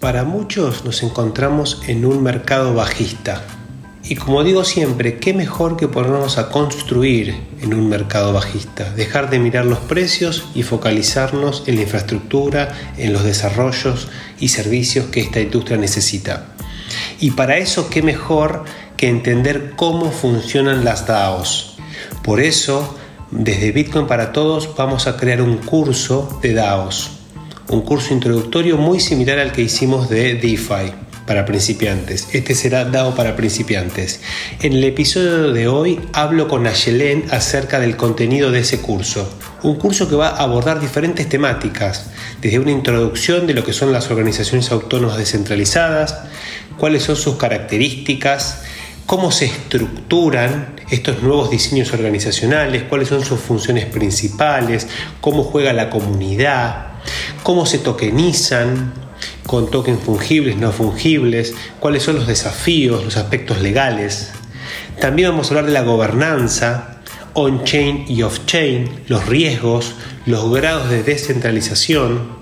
Para muchos nos encontramos en un mercado bajista. Y como digo siempre, qué mejor que ponernos a construir en un mercado bajista, dejar de mirar los precios y focalizarnos en la infraestructura, en los desarrollos y servicios que esta industria necesita. Y para eso, qué mejor que entender cómo funcionan las DAOs. Por eso, desde Bitcoin para Todos vamos a crear un curso de DAOs un curso introductorio muy similar al que hicimos de DeFi para principiantes. Este será DAO para principiantes. En el episodio de hoy hablo con Ayelen acerca del contenido de ese curso. Un curso que va a abordar diferentes temáticas, desde una introducción de lo que son las organizaciones autónomas descentralizadas, cuáles son sus características, cómo se estructuran estos nuevos diseños organizacionales, cuáles son sus funciones principales, cómo juega la comunidad, cómo se tokenizan con tokens fungibles, no fungibles, cuáles son los desafíos, los aspectos legales. También vamos a hablar de la gobernanza, on-chain y off-chain, los riesgos, los grados de descentralización.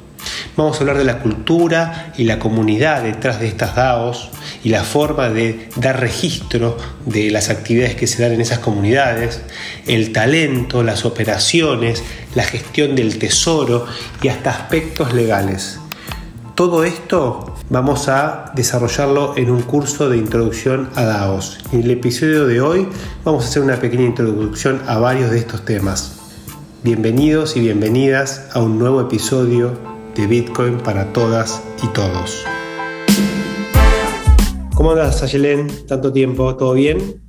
Vamos a hablar de la cultura y la comunidad detrás de estas DAOs y la forma de dar registro de las actividades que se dan en esas comunidades, el talento, las operaciones, la gestión del tesoro y hasta aspectos legales. Todo esto vamos a desarrollarlo en un curso de introducción a DAOs. En el episodio de hoy vamos a hacer una pequeña introducción a varios de estos temas. Bienvenidos y bienvenidas a un nuevo episodio de Bitcoin para todas y todos. ¿Cómo andas, Ayelen? Tanto tiempo, ¿todo bien?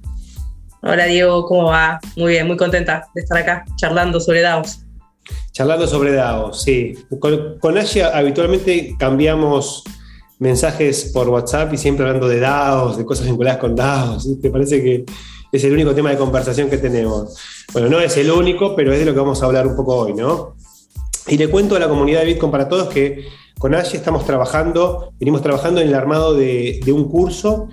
Hola Diego, ¿cómo va? Muy bien, muy contenta de estar acá charlando sobre DAOs. Charlando sobre DAOs, sí. Con, con habitualmente cambiamos mensajes por WhatsApp y siempre hablando de DAOs, de cosas vinculadas con DAOs. ¿Te parece que es el único tema de conversación que tenemos? Bueno, no es el único, pero es de lo que vamos a hablar un poco hoy, ¿no? Y le cuento a la comunidad de Bitcoin para todos que con Aye estamos trabajando, venimos trabajando en el armado de, un curso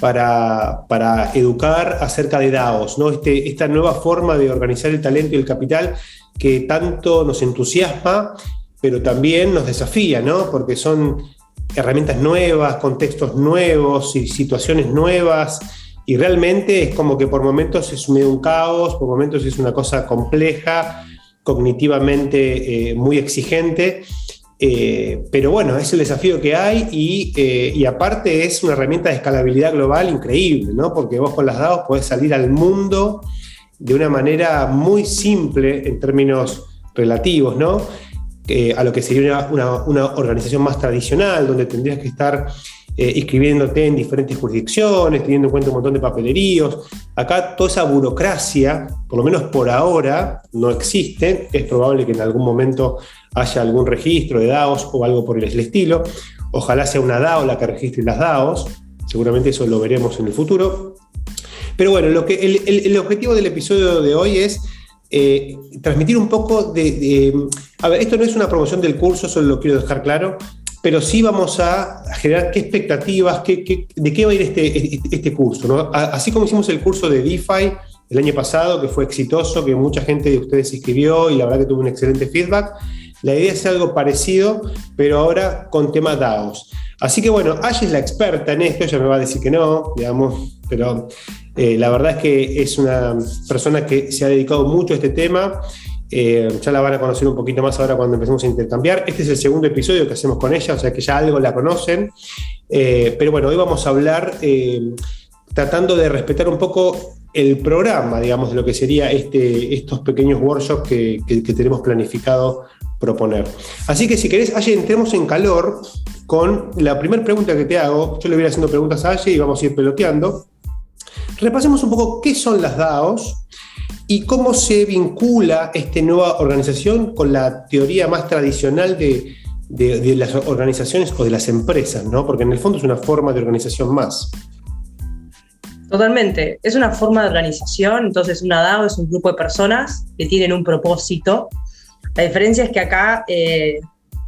para, educar acerca de DAOs, ¿no? Este, esta nueva forma de organizar el talento y el capital que tanto nos entusiasma, pero también nos desafía, ¿no? porque son herramientas nuevas, contextos nuevos y situaciones nuevas. Y realmente es como que por momentos es medio un caos, por momentos es una cosa compleja, cognitivamente eh, muy exigente, eh, pero bueno, es el desafío que hay eh, y, aparte es una herramienta de escalabilidad global increíble, ¿no? porque vos con las DAOs podés salir al mundo de una manera muy simple en términos relativos, ¿no? a lo que sería una, una organización más tradicional, donde tendrías que estar eh, inscribiéndote en diferentes jurisdicciones, teniendo en cuenta un montón de papeleríos. Acá toda esa burocracia, por lo menos por ahora, no existe. Es probable que en algún momento haya algún registro de DAOs o algo por el estilo. Ojalá sea una DAO la que registre las DAOs. Seguramente eso lo veremos en el futuro. Pero bueno, lo que, el, objetivo del episodio de hoy es eh, transmitir un poco de, de, A ver, esto no es una promoción del curso, solo lo quiero dejar claro pero sí vamos a generar qué expectativas, de qué va a ir este, este curso. Así como hicimos el curso de DeFi el año pasado, que fue exitoso, que mucha gente de ustedes se inscribió y la verdad que tuvo un excelente feedback, la idea es algo parecido, pero ahora con tema DAOs. Así que bueno, Ash es la experta en esto, ella me va a decir que no, digamos, pero eh, la verdad es que es una persona que se ha dedicado mucho a este tema eh, ya la van a conocer un poquito más ahora cuando empecemos a intercambiar. Este es el segundo episodio que hacemos con ella, o sea que ya algo la conocen. Eh, pero bueno, hoy vamos a hablar eh, tratando de respetar un poco el programa, digamos, de lo que sería este, estos pequeños workshops que, tenemos planificado proponer. Así que si querés, Aye, entremos en calor con la primera pregunta que te hago. Yo le voy haciendo preguntas a Aye y vamos a ir peloteando. Repasemos un poco qué son las DAOs, ¿Y cómo se vincula esta nueva organización con la teoría más tradicional de, las organizaciones o de las empresas? ¿no? Porque en el fondo es una forma de organización más. Totalmente, es una forma de organización, entonces una DAO es un grupo de personas que tienen un propósito. La diferencia es que acá eh,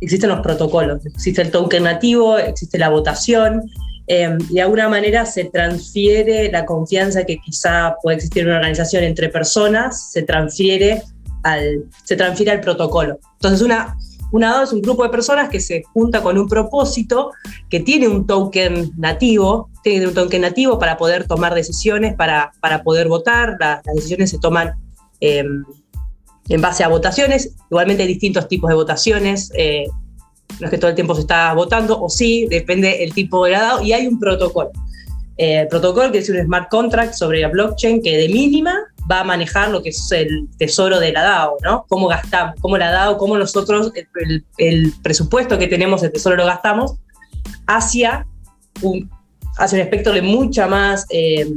existen los protocolos, existe el token nativo, existe la votación, eh, de alguna manera se transfiere la confianza que quizá puede existir en una organización entre personas, se transfiere al, se transfiere al protocolo. Entonces, una, Una es un grupo de personas que se junta con un propósito, que tiene un token nativo, tiene un token nativo para poder tomar decisiones, para, para poder votar. las decisiones se toman em, en base a votaciones. Igualmente hay distintos tipos de votaciones. Eh, no es que todo el tiempo se está votando, o sí, depende el tipo de la DAO, y hay un protocolo. Eh, que es un smart contract sobre la blockchain que de mínima va a manejar lo que es el tesoro de la DAO, ¿no? Cómo gastamos, cómo la DAO, cómo nosotros el, presupuesto que tenemos el tesoro lo gastamos hacia un, hacia un espectro de mucha más eh,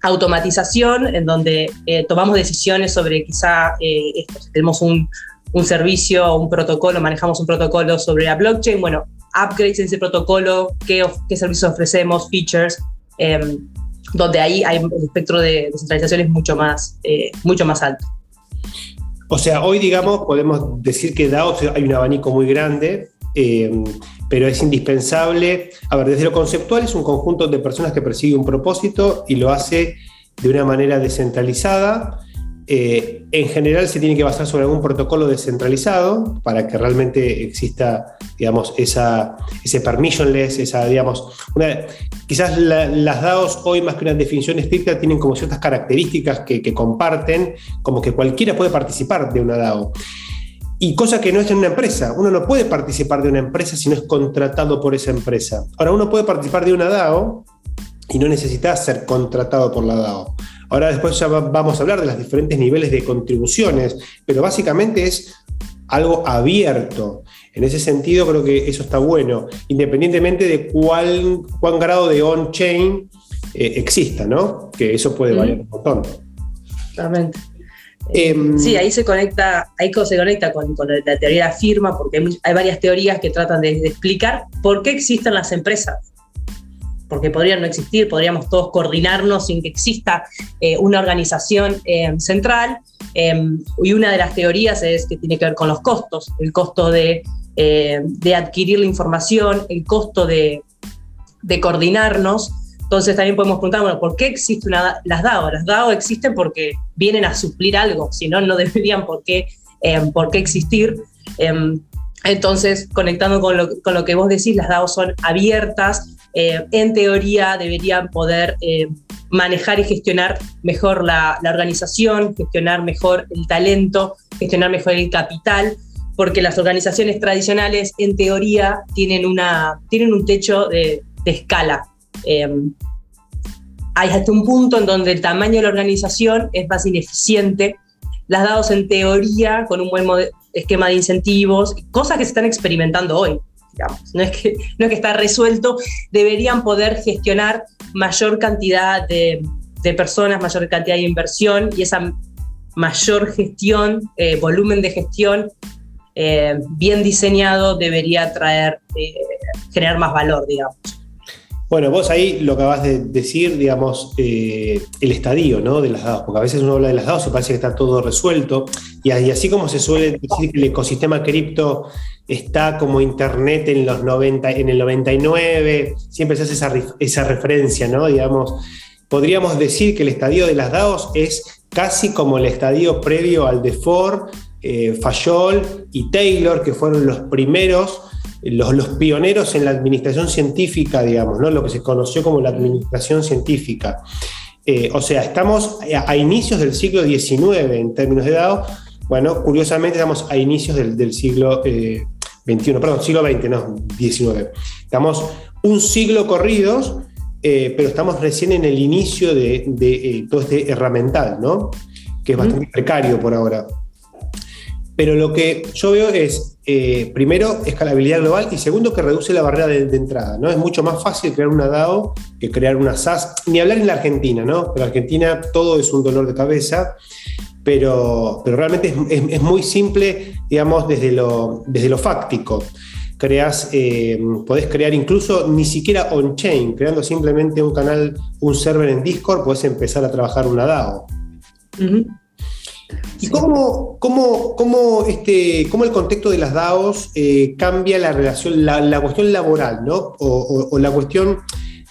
automatización, en donde eh, tomamos decisiones sobre quizá esto, si tenemos un, un servicio, un protocolo, manejamos un protocolo sobre la blockchain, bueno, upgrades en ese protocolo, qué, qué servicios ofrecemos, features, em, donde ahí hay el espectro de descentralización es mucho más, eh, mucho más alto. O sea, hoy, digamos, podemos decir que DAO hay un abanico muy grande, em, pero es indispensable. A ver, desde lo conceptual es un conjunto de personas que persigue un propósito y lo hace de una manera descentralizada eh, en general se tiene que basar sobre algún protocolo descentralizado para que realmente exista, digamos, ese permissionless, esa, digamos, quizás las DAOs hoy más que una definición estricta tienen como ciertas características que, comparten, como que cualquiera puede participar de una DAO. Y cosa que no es en una empresa. Uno no puede participar de una empresa si no es contratado por esa empresa. Ahora, uno puede participar de una DAO y no necesita ser contratado por la DAO. Ahora después ya vamos a hablar de los diferentes niveles de contribuciones, pero básicamente es algo abierto. En ese sentido creo que eso está bueno, independientemente de cuál, cuán grado de on-chain eh, exista, ¿no? Que eso puede variar un montón. Realmente. Em, sí, ahí se conecta, ahí se conecta con, la teoría de la firma, porque hay, varias teorías que tratan de explicar por qué existen las empresas porque podrían no existir, podríamos todos coordinarnos sin que exista eh, una organización eh, central. Em, y una de las teorías es que tiene que ver con los costos, el costo de, eh, de adquirir la información, el costo de, de, coordinarnos. Entonces también podemos preguntar, bueno, ¿por qué existen las DAO? Las DAO existen porque vienen a suplir algo, si no, no deberían por qué, em, por qué existir. Em, entonces, conectando con lo, con lo, que vos decís, las DAO son abiertas, eh, en teoría deberían poder eh, manejar y gestionar mejor la, organización, gestionar mejor el talento, gestionar mejor el capital, porque las organizaciones tradicionales en teoría tienen, una, tienen un techo de, escala. Eh, hay hasta un punto en donde el tamaño de la organización es más ineficiente. Las dados en teoría con un buen esquema de incentivos, cosas que se están experimentando hoy. No es, que, no que está resuelto, deberían poder gestionar mayor cantidad de, personas, mayor cantidad de inversión y esa mayor gestión, eh, volumen de gestión eh, bien diseñado debería traer, eh, generar más valor, digamos. Bueno, vos ahí lo acabas de decir, digamos, el estadio ¿no? de las DAOs, porque a veces uno habla de las DAOs y parece que está todo resuelto, y así como se suele decir que el ecosistema cripto está como Internet en, los 90, en el 99, siempre se hace esa, esa referencia, ¿no? Digamos, podríamos decir que el estadio de las DAOs es casi como el estadio previo al de Ford, eh, Fayol y Taylor, que fueron los primeros, los, los, pioneros en la administración científica, digamos, ¿no? lo que se conoció como la administración científica. Eh, o sea, estamos a, inicios del siglo XIX en términos de DAO. Bueno, curiosamente estamos a inicios del, siglo eh, 21, perdón, siglo XX, no, 19. Estamos un siglo corridos, eh, pero estamos recién en el inicio de, eh, todo este herramental, ¿no? Que es bastante precario por ahora. Pero lo que yo veo es, eh, primero, escalabilidad global y segundo, que reduce la barrera de, de, entrada. ¿no? Es mucho más fácil crear una DAO que crear una SaaS, ni hablar en la Argentina, ¿no? En Argentina todo es un dolor de cabeza pero, pero realmente es, muy simple, digamos, desde lo, desde lo fáctico. Creas, eh, podés crear incluso ni siquiera on-chain, creando simplemente un canal, un server en Discord, podés empezar a trabajar una DAO. ¿Y cómo, cómo, cómo, este, cómo, el contexto de las DAOs eh, cambia la relación, la, cuestión laboral, ¿no? O, la cuestión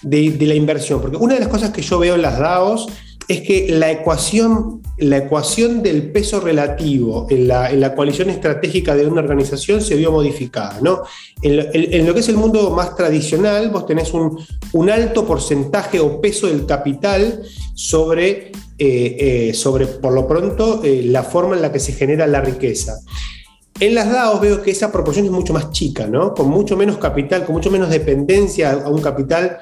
de, la inversión? Porque una de las cosas que yo veo en las DAOs es que la ecuación, la ecuación del peso relativo en la, coalición estratégica de una organización se vio modificada. ¿no? En, lo, que es el mundo más tradicional, vos tenés un, alto porcentaje o peso del capital sobre, eh, eh, sobre por lo pronto, eh, la forma en la que se genera la riqueza. En las DAOs veo que esa proporción es mucho más chica, ¿no? Con mucho menos capital, con mucho menos dependencia a un capital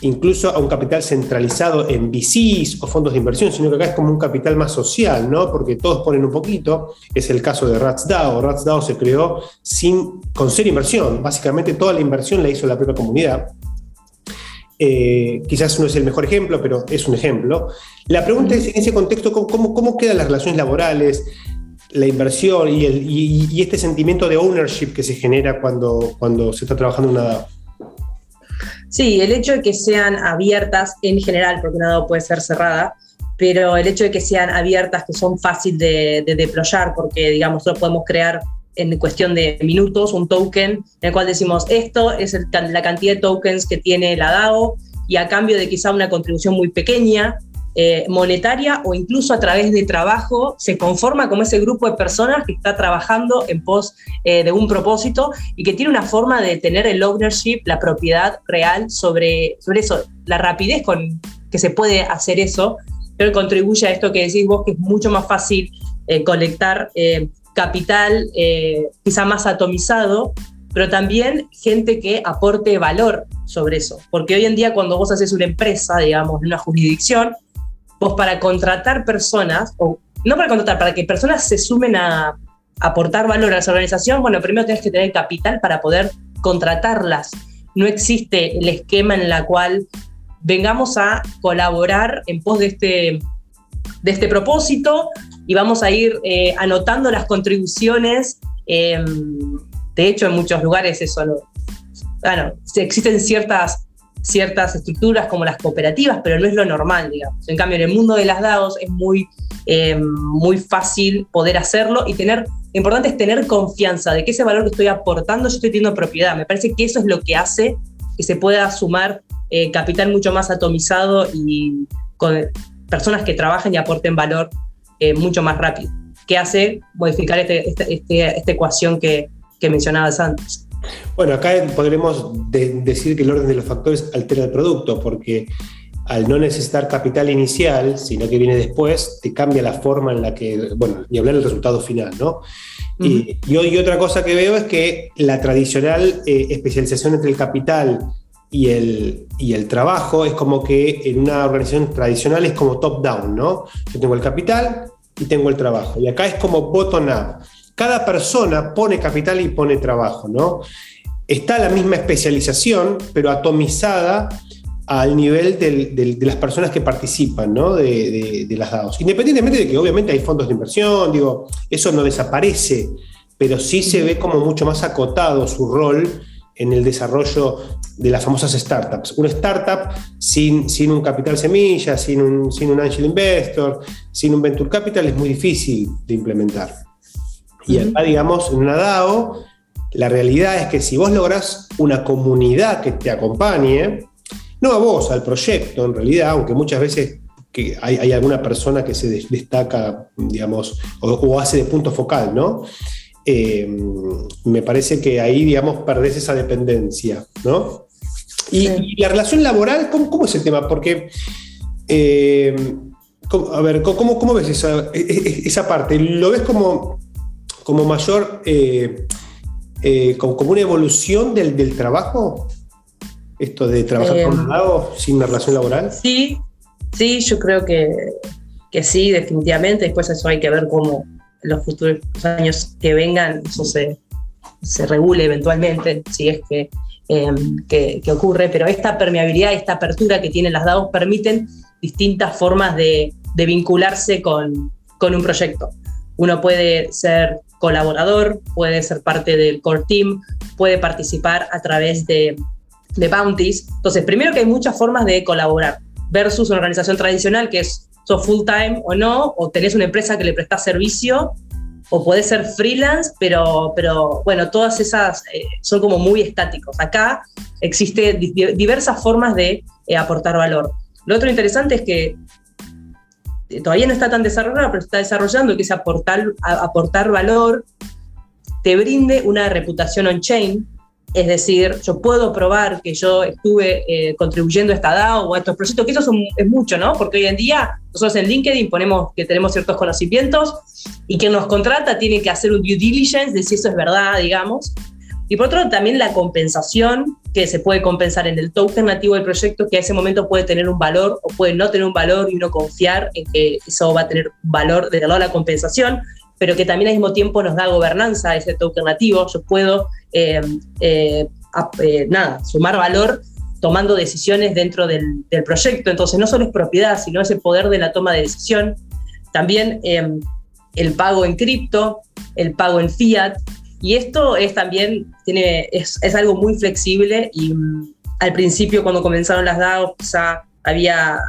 incluso a un capital centralizado en VCs o fondos de inversión, sino que acá es como un capital más social, ¿no? Porque todos ponen un poquito. Es el caso de RatsDAO. RatsDAO se creó sin, con cero inversión. Básicamente toda la inversión la hizo la propia comunidad. Eh, quizás no es el mejor ejemplo, pero es un ejemplo. La pregunta es, en ese contexto, ¿cómo, cómo quedan las relaciones laborales, la inversión y, este sentimiento de ownership que se genera cuando, cuando se está trabajando en una DAO? Sí, el hecho de que sean abiertas en general, porque una DAO puede ser cerrada, pero el hecho de que sean abiertas, que son fáciles de, deployar, porque digamos, nosotros podemos crear en cuestión de minutos un token en el cual decimos esto es la cantidad de tokens que tiene la DAO y a cambio de quizá una contribución muy pequeña, eh, monetaria o incluso a través de trabajo, se conforma como ese grupo de personas que está trabajando en pos eh, de un propósito y que tiene una forma de tener el ownership, la propiedad real sobre, sobre eso, la rapidez con que se puede hacer eso, pero contribuye a esto que decís vos, que es mucho más fácil eh, colectar capital quizá más atomizado, pero también gente que aporte valor sobre eso. Porque hoy en día cuando vos haces una empresa, digamos, una jurisdicción, vos para contratar personas, o no para contratar, para que personas se sumen a, aportar valor a esa organización, bueno, primero tienes que tener capital para poder contratarlas. No existe el esquema en el cual vengamos a colaborar en pos de este, de este propósito y vamos a ir eh, anotando las contribuciones. Em, de hecho, en muchos lugares eso no. Bueno, existen ciertas ciertas estructuras como las cooperativas, pero no es lo normal, digamos. En cambio, en el mundo de las DAOs es muy, eh, muy fácil poder hacerlo y tener, lo importante es tener confianza de que ese valor que estoy aportando yo estoy teniendo propiedad. Me parece que eso es lo que hace que se pueda sumar eh, capital mucho más atomizado y con personas que trabajen y aporten valor eh, mucho más rápido, que hace modificar este, este, este, esta ecuación que, que mencionabas antes. Bueno, acá podremos decir que el orden de los factores altera el producto, porque al no necesitar capital inicial, sino que viene después, te cambia la forma en la que, bueno, y hablar del resultado final, ¿no? y, y, otra cosa que veo es que la tradicional eh, especialización entre el capital y el, y el trabajo es como que en una organización tradicional es como top-down, ¿no? Yo tengo el capital y tengo el trabajo. Y acá es como bottom-up cada persona pone capital y pone trabajo, ¿no? Está la misma especialización, pero atomizada al nivel de las personas que participan ¿no? de, las DAOs. Independientemente de que obviamente hay fondos de inversión, digo, eso no desaparece, pero sí se ve como mucho más acotado su rol en el desarrollo de las famosas startups. Una startup sin, sin un capital semilla, sin un, sin un angel investor, sin un venture capital es muy difícil de implementar. Y acá, digamos, en una DAO, la realidad es que si vos lográs una comunidad que te acompañe, no a vos, al proyecto en realidad, aunque muchas veces que hay, alguna persona que se destaca, digamos, o, hace de punto focal, ¿no? Eh, me parece que ahí, digamos, perdés esa dependencia, ¿no? Y, la relación laboral, ¿cómo, es el tema? Porque, eh, a ver, ¿cómo, cómo ves esa, e, e, esa, parte? ¿Lo ves como como mayor, eh, eh, como, una evolución del, trabajo? Esto de trabajar por un eh, lado sin una relación laboral. Sí, sí, yo creo que, que sí, definitivamente. Después eso hay que ver cómo los futuros años que vengan eso se, se regule eventualmente, si es que, que, ocurre, pero esta permeabilidad, esta apertura que tienen las DAOs permiten distintas formas de, de vincularse con, con, un proyecto. Uno puede ser colaborador, puede ser parte del core team, puede participar a través de, de bounties. Entonces, primero que hay muchas formas de colaborar versus una organización tradicional que es so full time o no, o tenés una empresa que le presta servicio, o puede ser freelance, pero, pero bueno, todas esas eh, son como muy estáticos. Acá existe diversas formas de eh, aportar valor. Lo otro interesante es que todavía no está tan desarrollada, pero está desarrollando, que es aportar, aportar valor, te brinde una reputación on-chain, es decir, yo puedo probar que yo estuve eh, contribuyendo a esta DAO o a estos proyectos, que eso es mucho, ¿no? Porque hoy en día nosotros en LinkedIn ponemos que tenemos ciertos conocimientos y quien nos contrata tiene que hacer un due diligence de si eso es verdad, digamos. Y por otro lado, también la compensación, que se puede compensar en el token nativo del proyecto, que a ese momento puede tener un valor o puede no tener un valor y uno confiar en que eso va a tener valor de la compensación pero que también al mismo tiempo nos da gobernanza ese token nativo. Yo puedo, eh, eh, eh, nada, sumar valor tomando decisiones dentro del, proyecto. Entonces, no solo es propiedad, sino ese poder de la toma de decisión. También el pago en cripto, el pago en fiat. Y esto es también, tiene, es, es algo muy flexible y mm, al principio cuando comenzaron las DAOs había,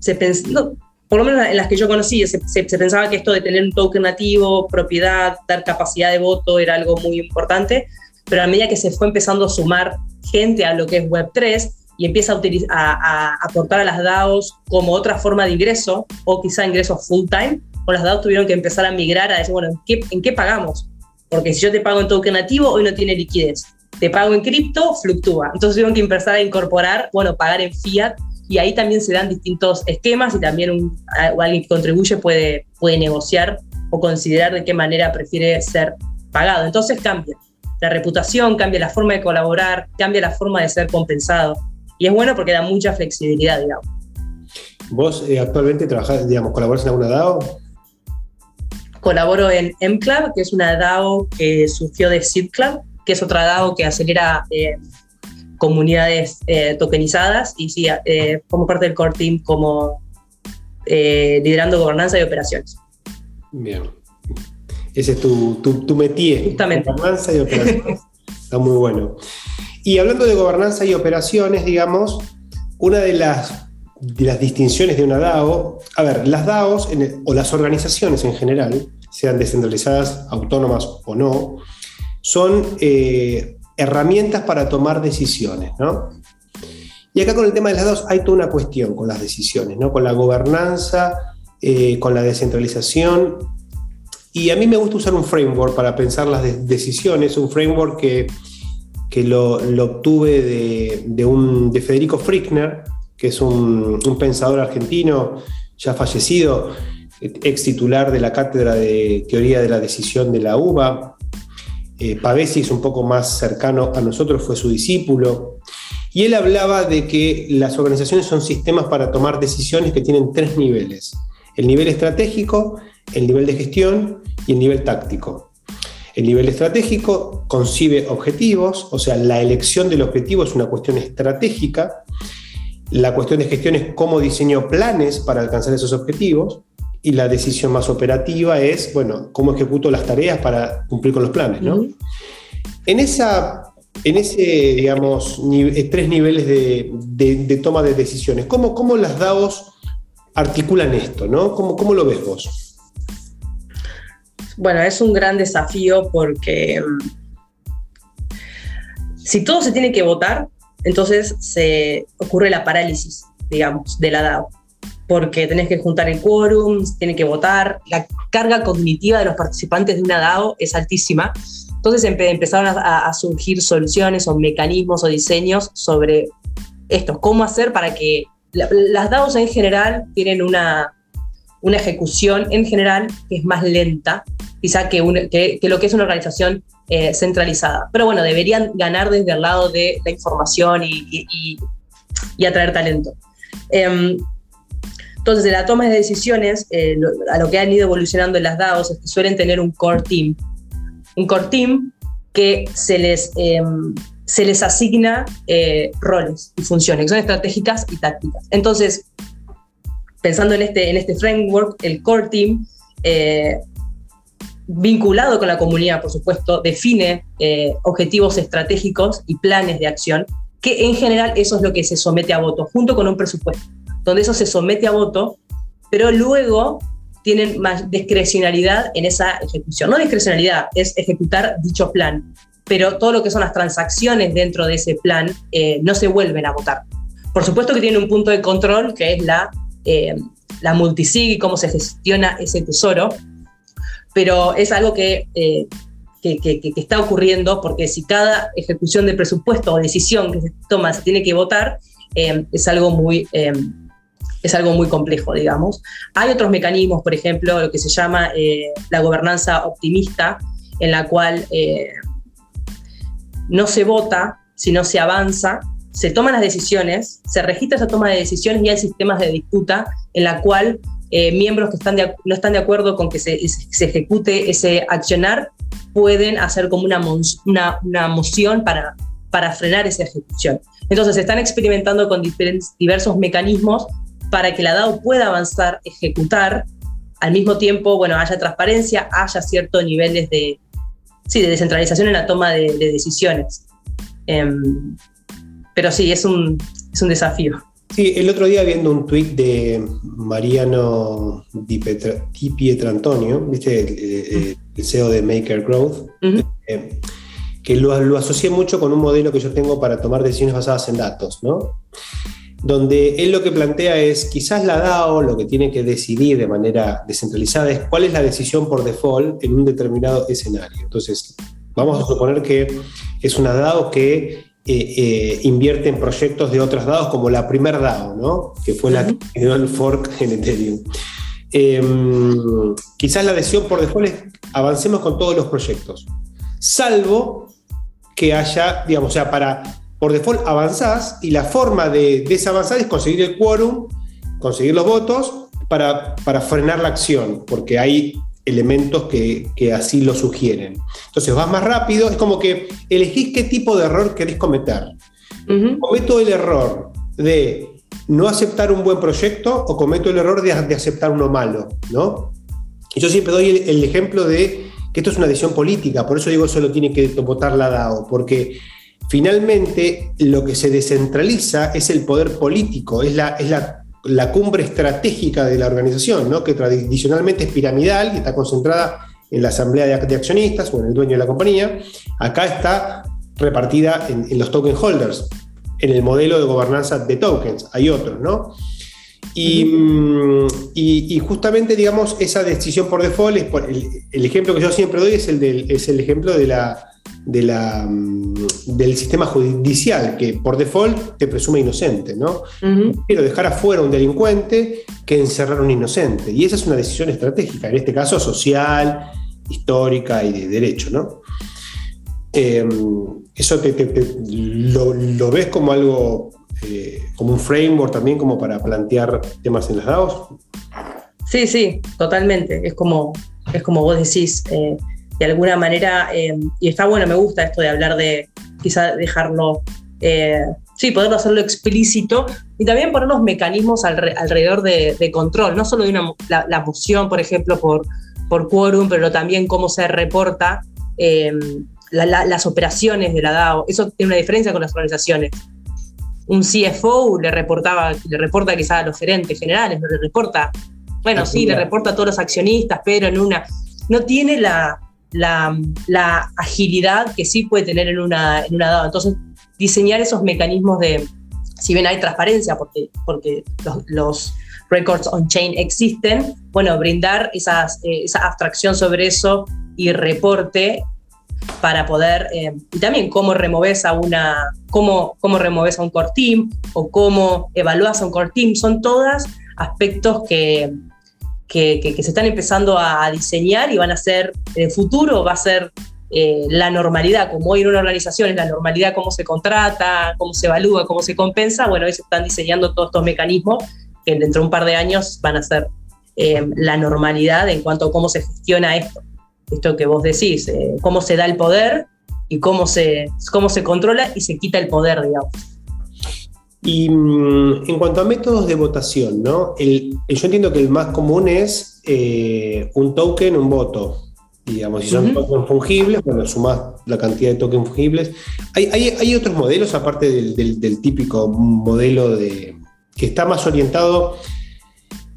se pensó, por lo menos en las que yo conocí, se, pensaba que esto de tener un token nativo, propiedad, dar capacidad de voto era algo muy importante, pero a medida que se fue empezando a sumar gente a lo que es Web3 y empieza a, a, aportar a las DAOs como otra forma de ingreso o quizá ingreso full time, o las DAOs tuvieron que empezar a migrar a decir, bueno, ¿en qué, ¿en qué pagamos? Porque si yo te pago en token nativo, hoy no tiene liquidez. Te pago en cripto, fluctúa. Entonces tuvieron que empezar a incorporar, bueno, pagar en fiat y ahí también se dan distintos esquemas y también un, alguien que contribuye puede, puede negociar o considerar de qué manera prefiere ser pagado. Entonces cambia la reputación, cambia la forma de colaborar, cambia la forma de ser compensado. Y es bueno porque da mucha flexibilidad, digamos. ¿Vos eh, actualmente trabajás, digamos, colaboras en alguna DAO? Colaboro en MClub, que es una DAO que surgió de SeedClub, que es otra DAO que acelera eh, comunidades eh, tokenizadas y sí, eh, como parte del core team como eh, liderando gobernanza y operaciones. Bien. Ese es tu, tu, tu métier. Justamente. Gobernanza y operaciones. Está muy bueno. Y hablando de gobernanza y operaciones, digamos, una de las, de las distinciones de una DAO, a ver, las DAOs o las organizaciones en general, sean descentralizadas, autónomas o no, son herramientas para tomar decisiones, ¿no? Y acá con el tema de las DAOs hay toda una cuestión con las decisiones, ¿no? Con la gobernanza, eh, con la descentralización. Y a mí me gusta usar un framework para pensar las decisiones, un framework que, que lo, obtuve de, de, un, de Federico Frickner, que es un, un pensador argentino ya fallecido, ex titular de la cátedra de teoría de la decisión de la UBA, eh, Pavesi es un poco más cercano a nosotros, fue su discípulo, y él hablaba de que las organizaciones son sistemas para tomar decisiones que tienen tres niveles, el nivel estratégico, el nivel de gestión y el nivel táctico. El nivel estratégico concibe objetivos, o sea, la elección del objetivo es una cuestión estratégica. La cuestión de gestión es cómo diseño planes para alcanzar esos objetivos y la decisión más operativa es, bueno, cómo ejecuto las tareas para cumplir con los planes, ¿no? En, esa, en ese, digamos, eh, tres niveles de, toma de decisiones, ¿cómo, ¿cómo, las DAOs articulan esto, ¿no? ¿Cómo, ¿Cómo lo ves vos? Bueno, es un gran desafío porque mm, si todo se tiene que votar, entonces se ocurre la parálisis, digamos, de la DAO porque tenés que juntar el quórum, tiene que votar, la carga cognitiva de los participantes de una DAO es altísima. Entonces empezaron a, surgir soluciones o mecanismos o diseños sobre esto, cómo hacer para que las DAOs en general tienen una, una ejecución en general que es más lenta, quizá que, que, lo que es una organización eh, centralizada. Pero bueno, deberían ganar desde el lado de la información y, y, atraer talento. Em, entonces, de la toma de decisiones, eh, a lo que han ido evolucionando en las DAOs es que suelen tener un core team. Un core team que se les, em, se les asigna eh, roles y funciones, que son estratégicas y tácticas. Entonces, pensando en este, en este framework, el core team, eh, vinculado con la comunidad, por supuesto, define objetivos estratégicos y planes de acción, que en general eso es lo que se somete a voto, junto con un presupuesto donde eso se somete a voto, pero luego tienen más discrecionalidad en esa ejecución. No discrecionalidad, es ejecutar dicho plan, pero todo lo que son las transacciones dentro de ese plan eh, no se vuelven a votar. Por supuesto que tiene un punto de control que es la eh, la multisig y cómo se gestiona ese tesoro, pero es algo que, eh, que, está ocurriendo porque si cada ejecución de presupuesto o decisión que se toma se tiene que votar, eh, es algo muy es algo muy complejo, digamos. Hay otros mecanismos, por ejemplo, lo que se llama eh, la gobernanza optimista, en la cual eh, no se vota, sino se avanza, se toman las decisiones, se registra esa toma de decisiones y hay sistemas de disputa en la cual eh, miembros que están no están de acuerdo con que se, ejecute ese accionar pueden hacer como una, una, una moción para, para frenar esa ejecución. Entonces, se están experimentando con diversos mecanismos para que la DAO pueda avanzar, ejecutar, al mismo tiempo, bueno, haya transparencia, haya ciertos niveles de, sí, de descentralización en la toma de, decisiones. Em, pero sí, es un, es un desafío. Sí, el otro día viendo un tuit de Mariano Di, Pietrantonio, ¿viste? El, CEO de Maker Growth, eh, que lo, lo asocié mucho con un modelo que yo tengo para tomar decisiones basadas en datos, ¿no? Donde él lo que plantea es, quizás la DAO lo que tiene que decidir de manera descentralizada es cuál es la decisión por default en un determinado escenario. Entonces, vamos a suponer que es una DAO que eh, eh, invierte en proyectos de otras DAOs, como la primer DAO, ¿no? que fue la que dio el fork en Ethereum. Em, quizás la decisión por default es avancemos con todos los proyectos, salvo que haya, digamos, o sea, para por default avanzás y la forma de desavanzar es conseguir el quórum, conseguir los votos para, para, frenar la acción, porque hay elementos que, que, así lo sugieren. Entonces vas más rápido, es como que elegís qué tipo de error querés cometer. Cometo el error de no aceptar un buen proyecto o cometo el error de, de aceptar uno malo, ¿no? Y yo siempre doy el, el, ejemplo de que esto es una decisión política, por eso digo solo tiene que votar la DAO, porque Finalmente, lo que se descentraliza es el poder político, es la, es la, cumbre estratégica de la organización, ¿no? que tradicionalmente es piramidal y está concentrada en la asamblea de, accionistas o en el dueño de la compañía. Acá está repartida en, los token holders, en el modelo de gobernanza de tokens. Hay otros, ¿no? Y, y, justamente, digamos, esa decisión por default, es el, ejemplo que yo siempre doy es el, del, es el ejemplo de la, de la, mm, del sistema judicial, que por default te presume inocente, ¿no? Quiero dejar afuera un delincuente que encerrar a un inocente. Y esa es una decisión estratégica, en este caso social, histórica y de derecho, ¿no? Em, eso te, lo, ves como algo, eh, como un framework también, como para plantear temas en las DAOs. Sí, sí, totalmente. Es como, es como vos decís. Eh, de alguna manera, eh, y está bueno, me gusta esto de hablar de quizá dejarlo, eh, sí, poderlo hacerlo explícito y también poner los mecanismos alrededor de, control, no solo de una, la, moción, por ejemplo, por, por quórum, pero también cómo se reporta em, las operaciones de la DAO. Eso tiene una diferencia con las organizaciones. Un CFO le reportaba, le reporta quizá a los gerentes generales, no le reporta, bueno, sí, le reporta a todos los accionistas, pero en una, no tiene la, la, agilidad que sí puede tener en una, en una DAO. Entonces, diseñar esos mecanismos de, si bien hay transparencia, porque, porque los, records on-chain existen, bueno, brindar esas, eh, esa abstracción sobre eso y reporte para poder, eh, y también cómo removes a una, cómo, cómo removes a un core team o cómo evalúas a un core team, son todas aspectos que, que, se están empezando a, diseñar y van a ser, en el futuro va a ser eh, la normalidad, como hoy en una organización es la normalidad cómo se contrata, cómo se evalúa, cómo se compensa, bueno, hoy se están diseñando todos estos mecanismos que dentro de un par de años van a ser eh, la normalidad en cuanto a cómo se gestiona esto. Esto que vos decís, eh, cómo se da el poder y cómo se, cómo se controla y se quita el poder, digamos. Y mm, en cuanto a métodos de votación, ¿no? yo entiendo que el más común es eh, un token, un voto. Digamos, si son tokens fungibles, bueno, sumas la cantidad de tokens fungibles. Hay, hay, otros modelos, aparte del, típico modelo de, que está más orientado,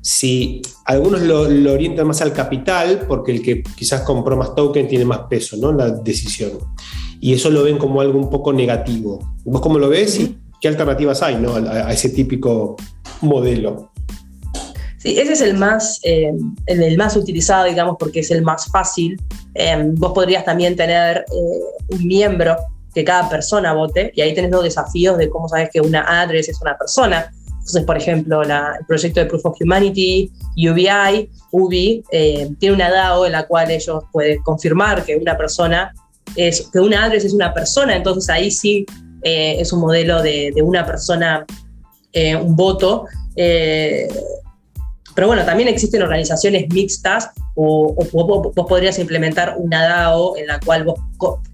si algunos lo, orientan más al capital, porque el que quizás compró más token tiene más peso ¿no? en la decisión. Y eso lo ven como algo un poco negativo. ¿Vos cómo lo ves? ¿Qué alternativas hay ¿no? a, ese típico modelo? Sí, ese es el más, eh, el, más utilizado, digamos, porque es el más fácil. Em, vos podrías también tener eh, un miembro que cada persona vote, y ahí tenés los desafíos de cómo sabes que una address es una persona. Entonces, por ejemplo, el proyecto de Proof of Humanity, UBI, UBI, eh, tiene una DAO en la cual ellos pueden confirmar que una persona es, que una address es una persona, entonces ahí sí eh, es un modelo de, una persona, eh, un voto. pero bueno, también existen organizaciones mixtas o, vos podrías implementar una DAO en la cual vos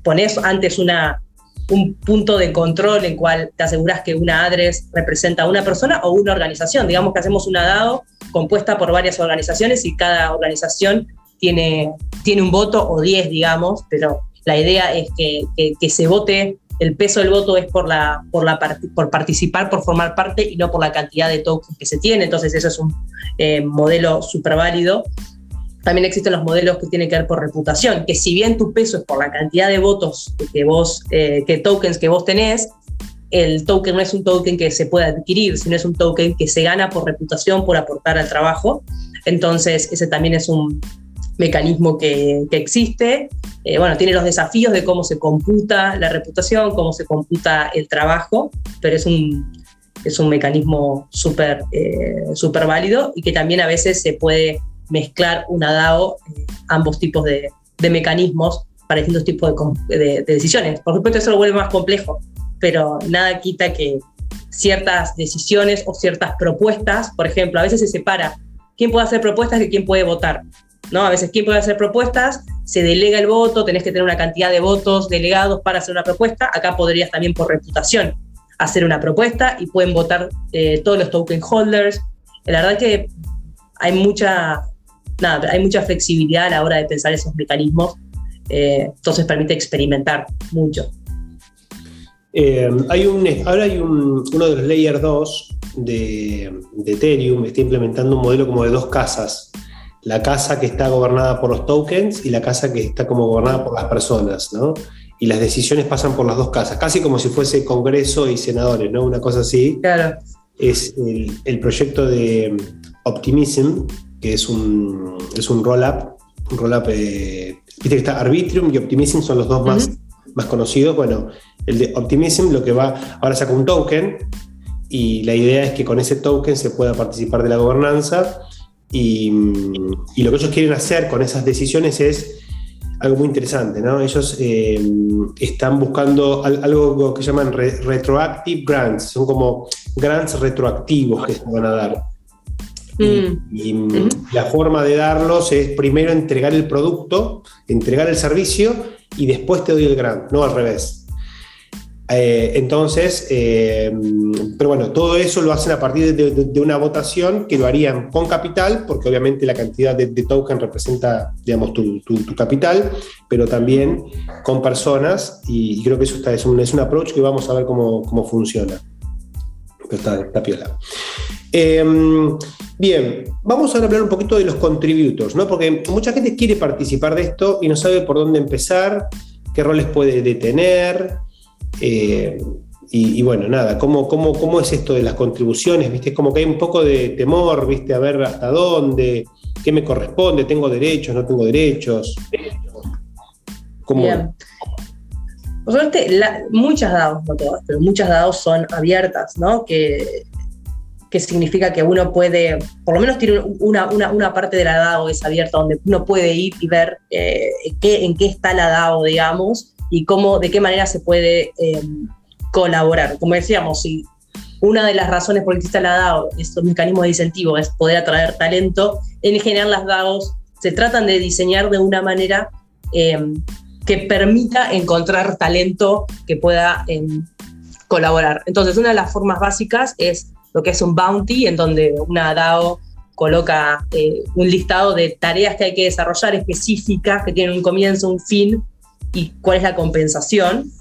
pones antes una, un punto de control en cual te aseguras que una address representa a una persona o una organización. Digamos que hacemos una DAO compuesta por varias organizaciones y cada organización tiene, tiene un voto o 10, digamos, pero la idea es que, que, se vote, el peso del voto es por, la, por, la por participar, por formar parte y no por la cantidad de tokens que se tiene. Entonces, eso es un eh, modelo súper válido también existen los modelos que tienen que ver por reputación, que si bien tu peso es por la cantidad de votos que vos, eh, que tokens que vos tenés, el token no es un token que se pueda adquirir, sino es un token que se gana por reputación, por aportar al trabajo. Entonces, ese también es un mecanismo que, que existe. Eh, bueno, tiene los desafíos de cómo se computa la reputación, cómo se computa el trabajo, pero es un, es un mecanismo súper eh, super válido y que también a veces se puede mezclar una DAO eh, ambos tipos de, mecanismos para distintos tipos de, decisiones. Por supuesto, eso lo vuelve más complejo, pero nada quita que ciertas decisiones o ciertas propuestas, por ejemplo, a veces se separa quién puede hacer propuestas y quién puede votar. ¿No? A veces quién puede hacer propuestas, se delega el voto, tenés que tener una cantidad de votos delegados para hacer una propuesta. Acá podrías también por reputación hacer una propuesta y pueden votar eh, todos los token holders. La verdad que hay mucha, nada, hay mucha flexibilidad a la hora de pensar esos mecanismos, eh, entonces permite experimentar mucho. Eh, ahora hay un, uno de los Layer 2 de, de Ethereum, está implementando un modelo como de dos casas. La casa que está gobernada por los tokens y la casa que está como gobernada por las personas, ¿no? Y las decisiones pasan por las dos casas, casi como si fuese Congreso y senadores, ¿no? Una cosa así. Claro. Es el, el proyecto de Optimism, que es un, es un roll-up. Un roll-up, eh, viste que está Arbitrium y Optimism son los dos más, más conocidos. Bueno, el de Optimism lo que va, ahora saca un token y la idea es que con ese token se pueda participar de la gobernanza y, y lo que ellos quieren hacer con esas decisiones es algo muy interesante, ¿no? Ellos eh, están buscando algo que llaman retroactive grants, son como grants retroactivos que se van a dar. Y, mm. la forma de darlos es primero entregar el producto, entregar el servicio y después te doy el grant, no al revés. Eh, entonces, eh, pero bueno, todo eso lo hacen a partir de, una votación que lo harían con capital, porque obviamente la cantidad de, token representa, digamos, tu, capital, pero también con personas, y, creo que eso es, un, es un approach que vamos a ver cómo, cómo funciona. Pero está, está piola. Em, bien, vamos a hablar un poquito de los contributors, ¿no? Porque mucha gente quiere participar de esto y no sabe por dónde empezar, qué roles puede detener. Eh, y, bueno, nada, ¿cómo, cómo, cómo es esto de las contribuciones? ¿Viste? Es como que hay un poco de temor, ¿viste? A ver hasta dónde, qué me corresponde, tengo derechos, no tengo derechos. ¿Cómo? Bien. Por muchas DAOs, no todas, pero muchas DAOs son abiertas, ¿no? Que que significa que uno puede, por lo menos tiene una, una, parte de la DAO es abierta, donde uno puede ir y ver eh, qué, en qué está la DAO, digamos, y cómo, de qué manera se puede em, colaborar. Como decíamos, si una de las razones por las que existe la DAO, estos mecanismos de incentivo, es poder atraer talento, en general las DAOs se tratan de diseñar de una manera em, que permita encontrar talento que pueda em, colaborar. Entonces, una de las formas básicas es lo que es un bounty, en donde una DAO coloca eh, un listado de tareas que hay que desarrollar específicas, que tienen un comienzo, un fin y cuál es la compensación.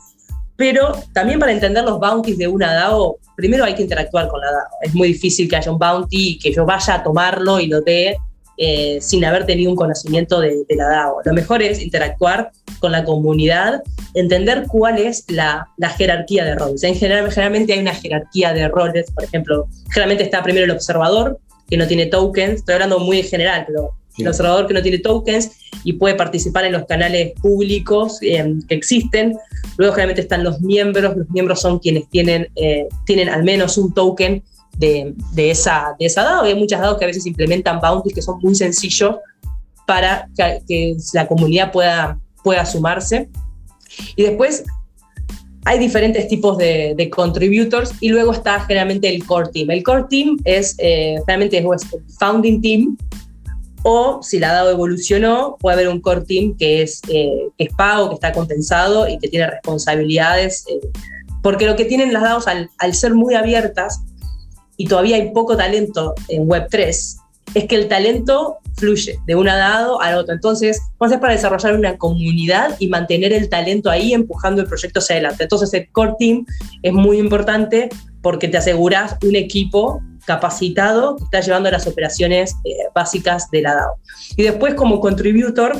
Pero también para entender los bounties de una DAO, primero hay que interactuar con la DAO. Es muy difícil que haya un bounty y que yo vaya a tomarlo y lo dé eh, sin haber tenido un conocimiento de, la DAO. Lo mejor es interactuar con la comunidad, entender cuál es la, jerarquía de roles. En general, generalmente hay una jerarquía de roles, por ejemplo, generalmente está primero el observador, que no tiene tokens, estoy hablando muy en general, pero el observador que no tiene tokens y puede participar en los canales públicos eh, que existen. Luego generalmente están los miembros, los miembros son quienes tienen, eh, tienen al menos un token de, de, esa, de esa DAO. Hay muchas DAOs que a veces implementan bounties que son muy sencillos para que, la comunidad pueda, pueda sumarse. Y después hay diferentes tipos de, de, contributors y luego está generalmente el core team. El core team es eh, generalmente es el founding team o si la DAO evolucionó, puede haber un core team que es, eh, que pago, que está compensado y que tiene responsabilidades. Eh, porque lo que tienen las DAOs al, ser muy abiertas y todavía hay poco talento en Web3, es que el talento fluye de una DAO al otro. Entonces, vamos a hacer para desarrollar una comunidad y mantener el talento ahí empujando el proyecto hacia adelante. Entonces, el core team es muy importante porque te aseguras un equipo capacitado que está llevando las operaciones eh, básicas de la DAO. Y después, como contributor,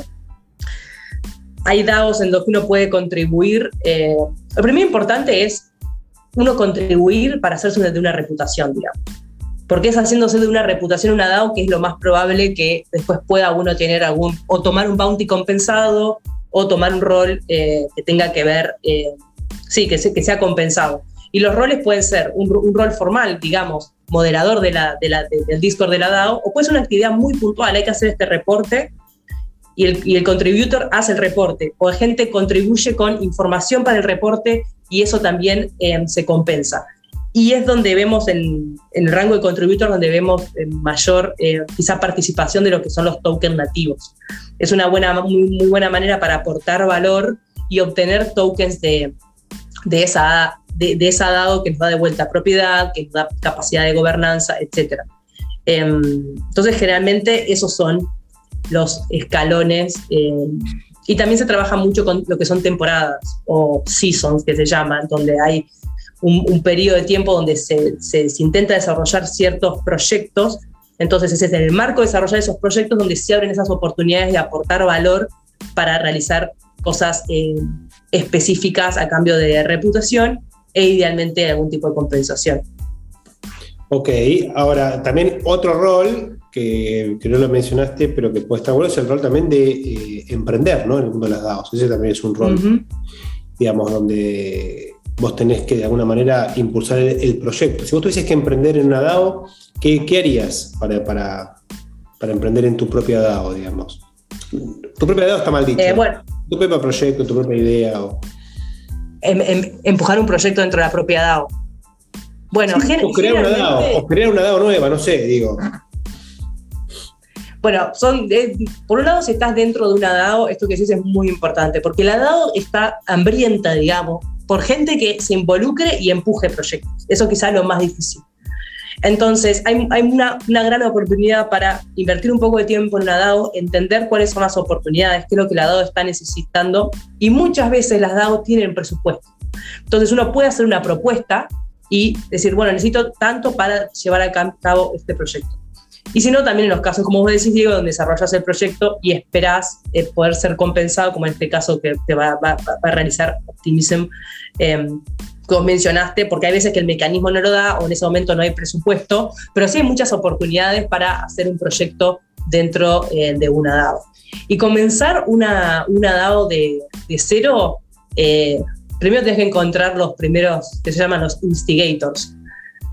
hay DAOs en los que uno puede contribuir. Eh, lo primero importante es uno contribuir para hacerse de una reputación, digamos. Porque es haciéndose de una reputación una DAO que es lo más probable que después pueda uno tener algún, o tomar un bounty compensado, o tomar un rol eh, que tenga que ver, sí, que, que sea compensado. Y los roles pueden ser un, un rol formal, digamos, moderador de la, de la, del Discord de la DAO, o puede ser una actividad muy puntual, hay que hacer este reporte y el, y el contributor hace el reporte, o la gente contribuye con información para el reporte y eso también eh, se compensa. Y es donde vemos en, en, el rango de contributor, donde vemos eh, mayor eh, quizá participación de lo que son los tokens nativos. Es una buena, muy, muy buena manera para aportar valor y obtener tokens de, de esa de, esa DAO que nos da de vuelta propiedad, que nos da capacidad de gobernanza, etc. Em, entonces, generalmente esos son los escalones. Em, y también se trabaja mucho con lo que son temporadas o seasons, que se llaman, donde hay un, periodo de tiempo donde se, se, intenta desarrollar ciertos proyectos. Entonces, es en el marco de desarrollar esos proyectos donde se abren esas oportunidades de aportar valor para realizar cosas eh, específicas a cambio de reputación e idealmente algún tipo de compensación. Ok, ahora también otro rol que, que, no lo mencionaste, pero que puede estar bueno, es el rol también de eh, emprender ¿no? en el mundo de las DAOs. Ese también es un rol, digamos, donde vos tenés que de alguna manera impulsar el, proyecto. Si vos tuvieses que emprender en una DAO, ¿qué, qué harías para, para, para, emprender en tu propia DAO, digamos? Tu propia DAO está mal dicho. Eh, bueno. Tu propio proyecto, tu propia idea. O em, em, empujar un proyecto dentro de la propia DAO. Bueno, o, crear una DAO, o crear una DAO nueva, no sé, digo. Bueno, son, por un lado, si estás dentro de una DAO, esto que decís es muy importante, porque la DAO está hambrienta, digamos, por gente que se involucre y empuje proyectos. Eso quizás es lo más difícil. Entonces, hay, hay una, una, gran oportunidad para invertir un poco de tiempo en una DAO, entender cuáles son las oportunidades, qué es lo que la DAO está necesitando, y muchas veces las DAO tienen presupuesto. Entonces, uno puede hacer una propuesta y decir, bueno, necesito tanto para llevar a cabo este proyecto. Y si no, también en los casos, como vos decís, Diego, donde desarrollas el proyecto y esperás eh, poder ser compensado, como en este caso que te va, va, va a realizar Optimism, eh, como mencionaste, porque hay veces que el mecanismo no lo da o en ese momento no hay presupuesto, pero sí hay muchas oportunidades para hacer un proyecto dentro eh, de una DAO. Y comenzar una, una DAO de, cero, eh, primero tienes que encontrar los primeros, que se llaman los instigators,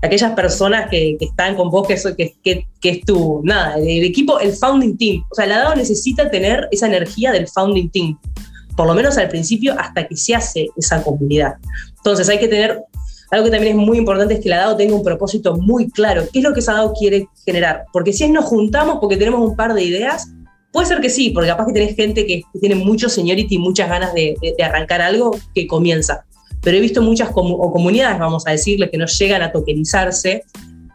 aquellas personas que, que están con vos, que, que, que, que, es tu, nada, el equipo, el founding team. O sea, la DAO necesita tener esa energía del founding team por lo menos al principio, hasta que se hace esa comunidad. Entonces hay que tener, algo que también es muy importante es que la DAO tenga un propósito muy claro. ¿Qué es lo que esa DAO quiere generar? Porque si nos juntamos porque tenemos un par de ideas, puede ser que sí, porque capaz que tenés gente que tiene mucho seniority y muchas ganas de, de, arrancar algo que comienza. Pero he visto muchas o comunidades, vamos a decirle, que no llegan a tokenizarse,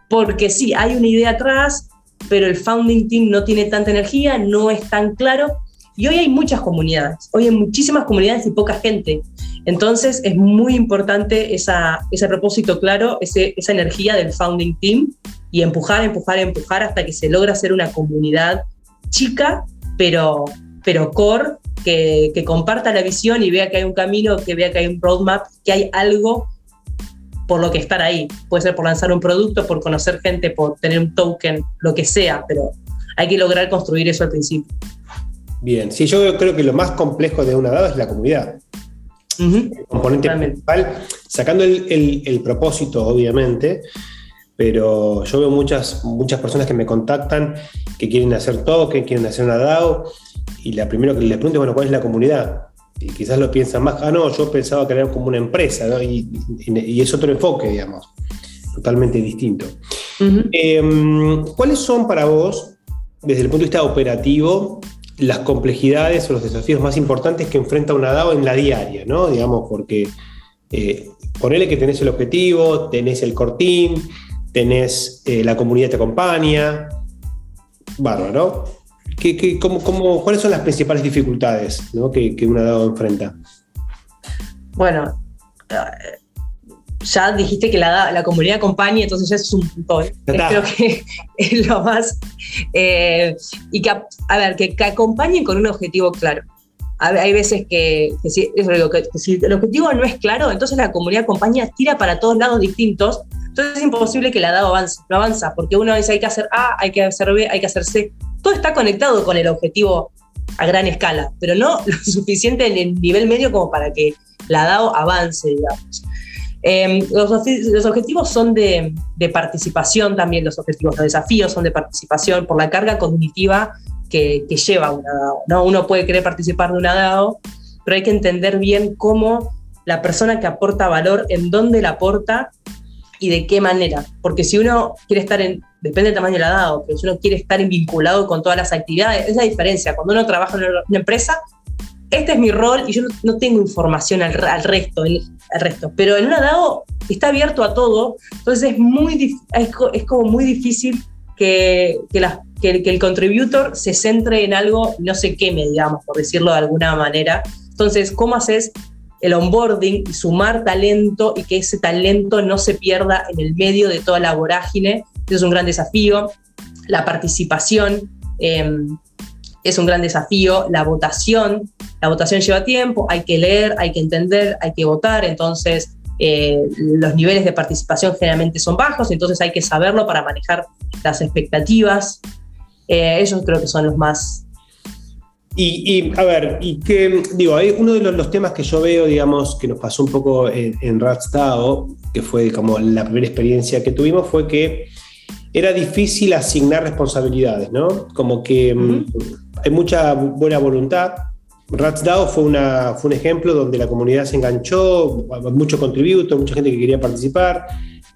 porque sí, hay una idea atrás, pero el founding team no tiene tanta energía, no es tan claro, y hoy hay muchas comunidades, hoy hay muchísimas comunidades y poca gente. Entonces es muy importante ese propósito claro, esa energía del founding team y empujar, empujar, empujar hasta que se logra ser una comunidad chica, pero, pero core, que, que comparta la visión y vea que hay un camino, que vea que hay un roadmap, que hay algo por lo que estar ahí. Puede ser por lanzar un producto, por conocer gente, por tener un token, lo que sea, pero hay que lograr construir eso al principio. Bien, sí, yo creo que lo más complejo de una DAO es la comunidad. El componente principal, sacando el, propósito, obviamente, pero yo veo muchas, muchas personas que me contactan que quieren hacer token, quieren hacer una DAO, y la primero que les pregunto, bueno, ¿cuál es la comunidad? Y quizás lo piensan más, ah, no, yo pensaba que era como una empresa, ¿no? y, es otro enfoque, digamos, totalmente distinto. Em, ¿Cuáles son para vos, desde el punto de vista operativo, las complejidades o los desafíos más importantes que enfrenta una DAO en la diaria, ¿no? Digamos, porque eh, ponele que tenés el objetivo, tenés el core team, tenés eh, la comunidad te acompaña, bárbaro, ¿no? ¿Qué, cómo, cuáles son las principales dificultades que, que, una DAO enfrenta? Bueno, ya dijiste que la, la comunidad acompañe, entonces ya es un punto. Creo que es lo más. Eh, y que, a ver, que, acompañen con un objetivo claro. hay veces que, si, el objetivo no es claro, entonces la comunidad acompaña, tira para todos lados distintos. Entonces es imposible que la DAO avance, no avanza, porque uno dice hay que hacer A, hay que hacer B, hay que hacer C. Todo está conectado con el objetivo a gran escala, pero no lo suficiente en el nivel medio como para que la DAO avance, digamos. Em, los, objetivos son de, participación también, los objetivos, los desafíos son de participación por la carga cognitiva que, lleva una DAO. ¿no? Uno puede querer participar de una DAO, pero hay que entender bien cómo la persona que aporta valor, en dónde la aporta y de qué manera. Porque si uno quiere estar en, depende del tamaño de la DAO, pero si uno quiere estar vinculado con todas las actividades, es la diferencia. Cuando uno trabaja en una empresa, este es mi rol y yo no, tengo información al, resto, al resto, pero en una DAO está abierto a todo, entonces es, muy, es, como muy difícil que, que, el contributor se centre en algo y no se queme, digamos, por decirlo de alguna manera. Entonces, ¿cómo haces el onboarding y sumar talento y que ese talento no se pierda en el medio de toda la vorágine? Eso es un gran desafío. La participación. Em, es un gran desafío. La votación, la votación lleva tiempo, hay que leer, hay que entender, hay que votar, entonces eh, los niveles de participación generalmente son bajos, entonces hay que saberlo para manejar las expectativas. Eh, ellos creo que son los más... Y, a ver, y que, digo, hay uno de los, temas que yo veo, digamos, que nos pasó un poco en, en que fue como la primera experiencia que tuvimos, fue que era difícil asignar responsabilidades, ¿no? Como que hay mucha buena voluntad. RatsDAO fue, fue un ejemplo donde la comunidad se enganchó, mucho contributo, mucha gente que quería participar,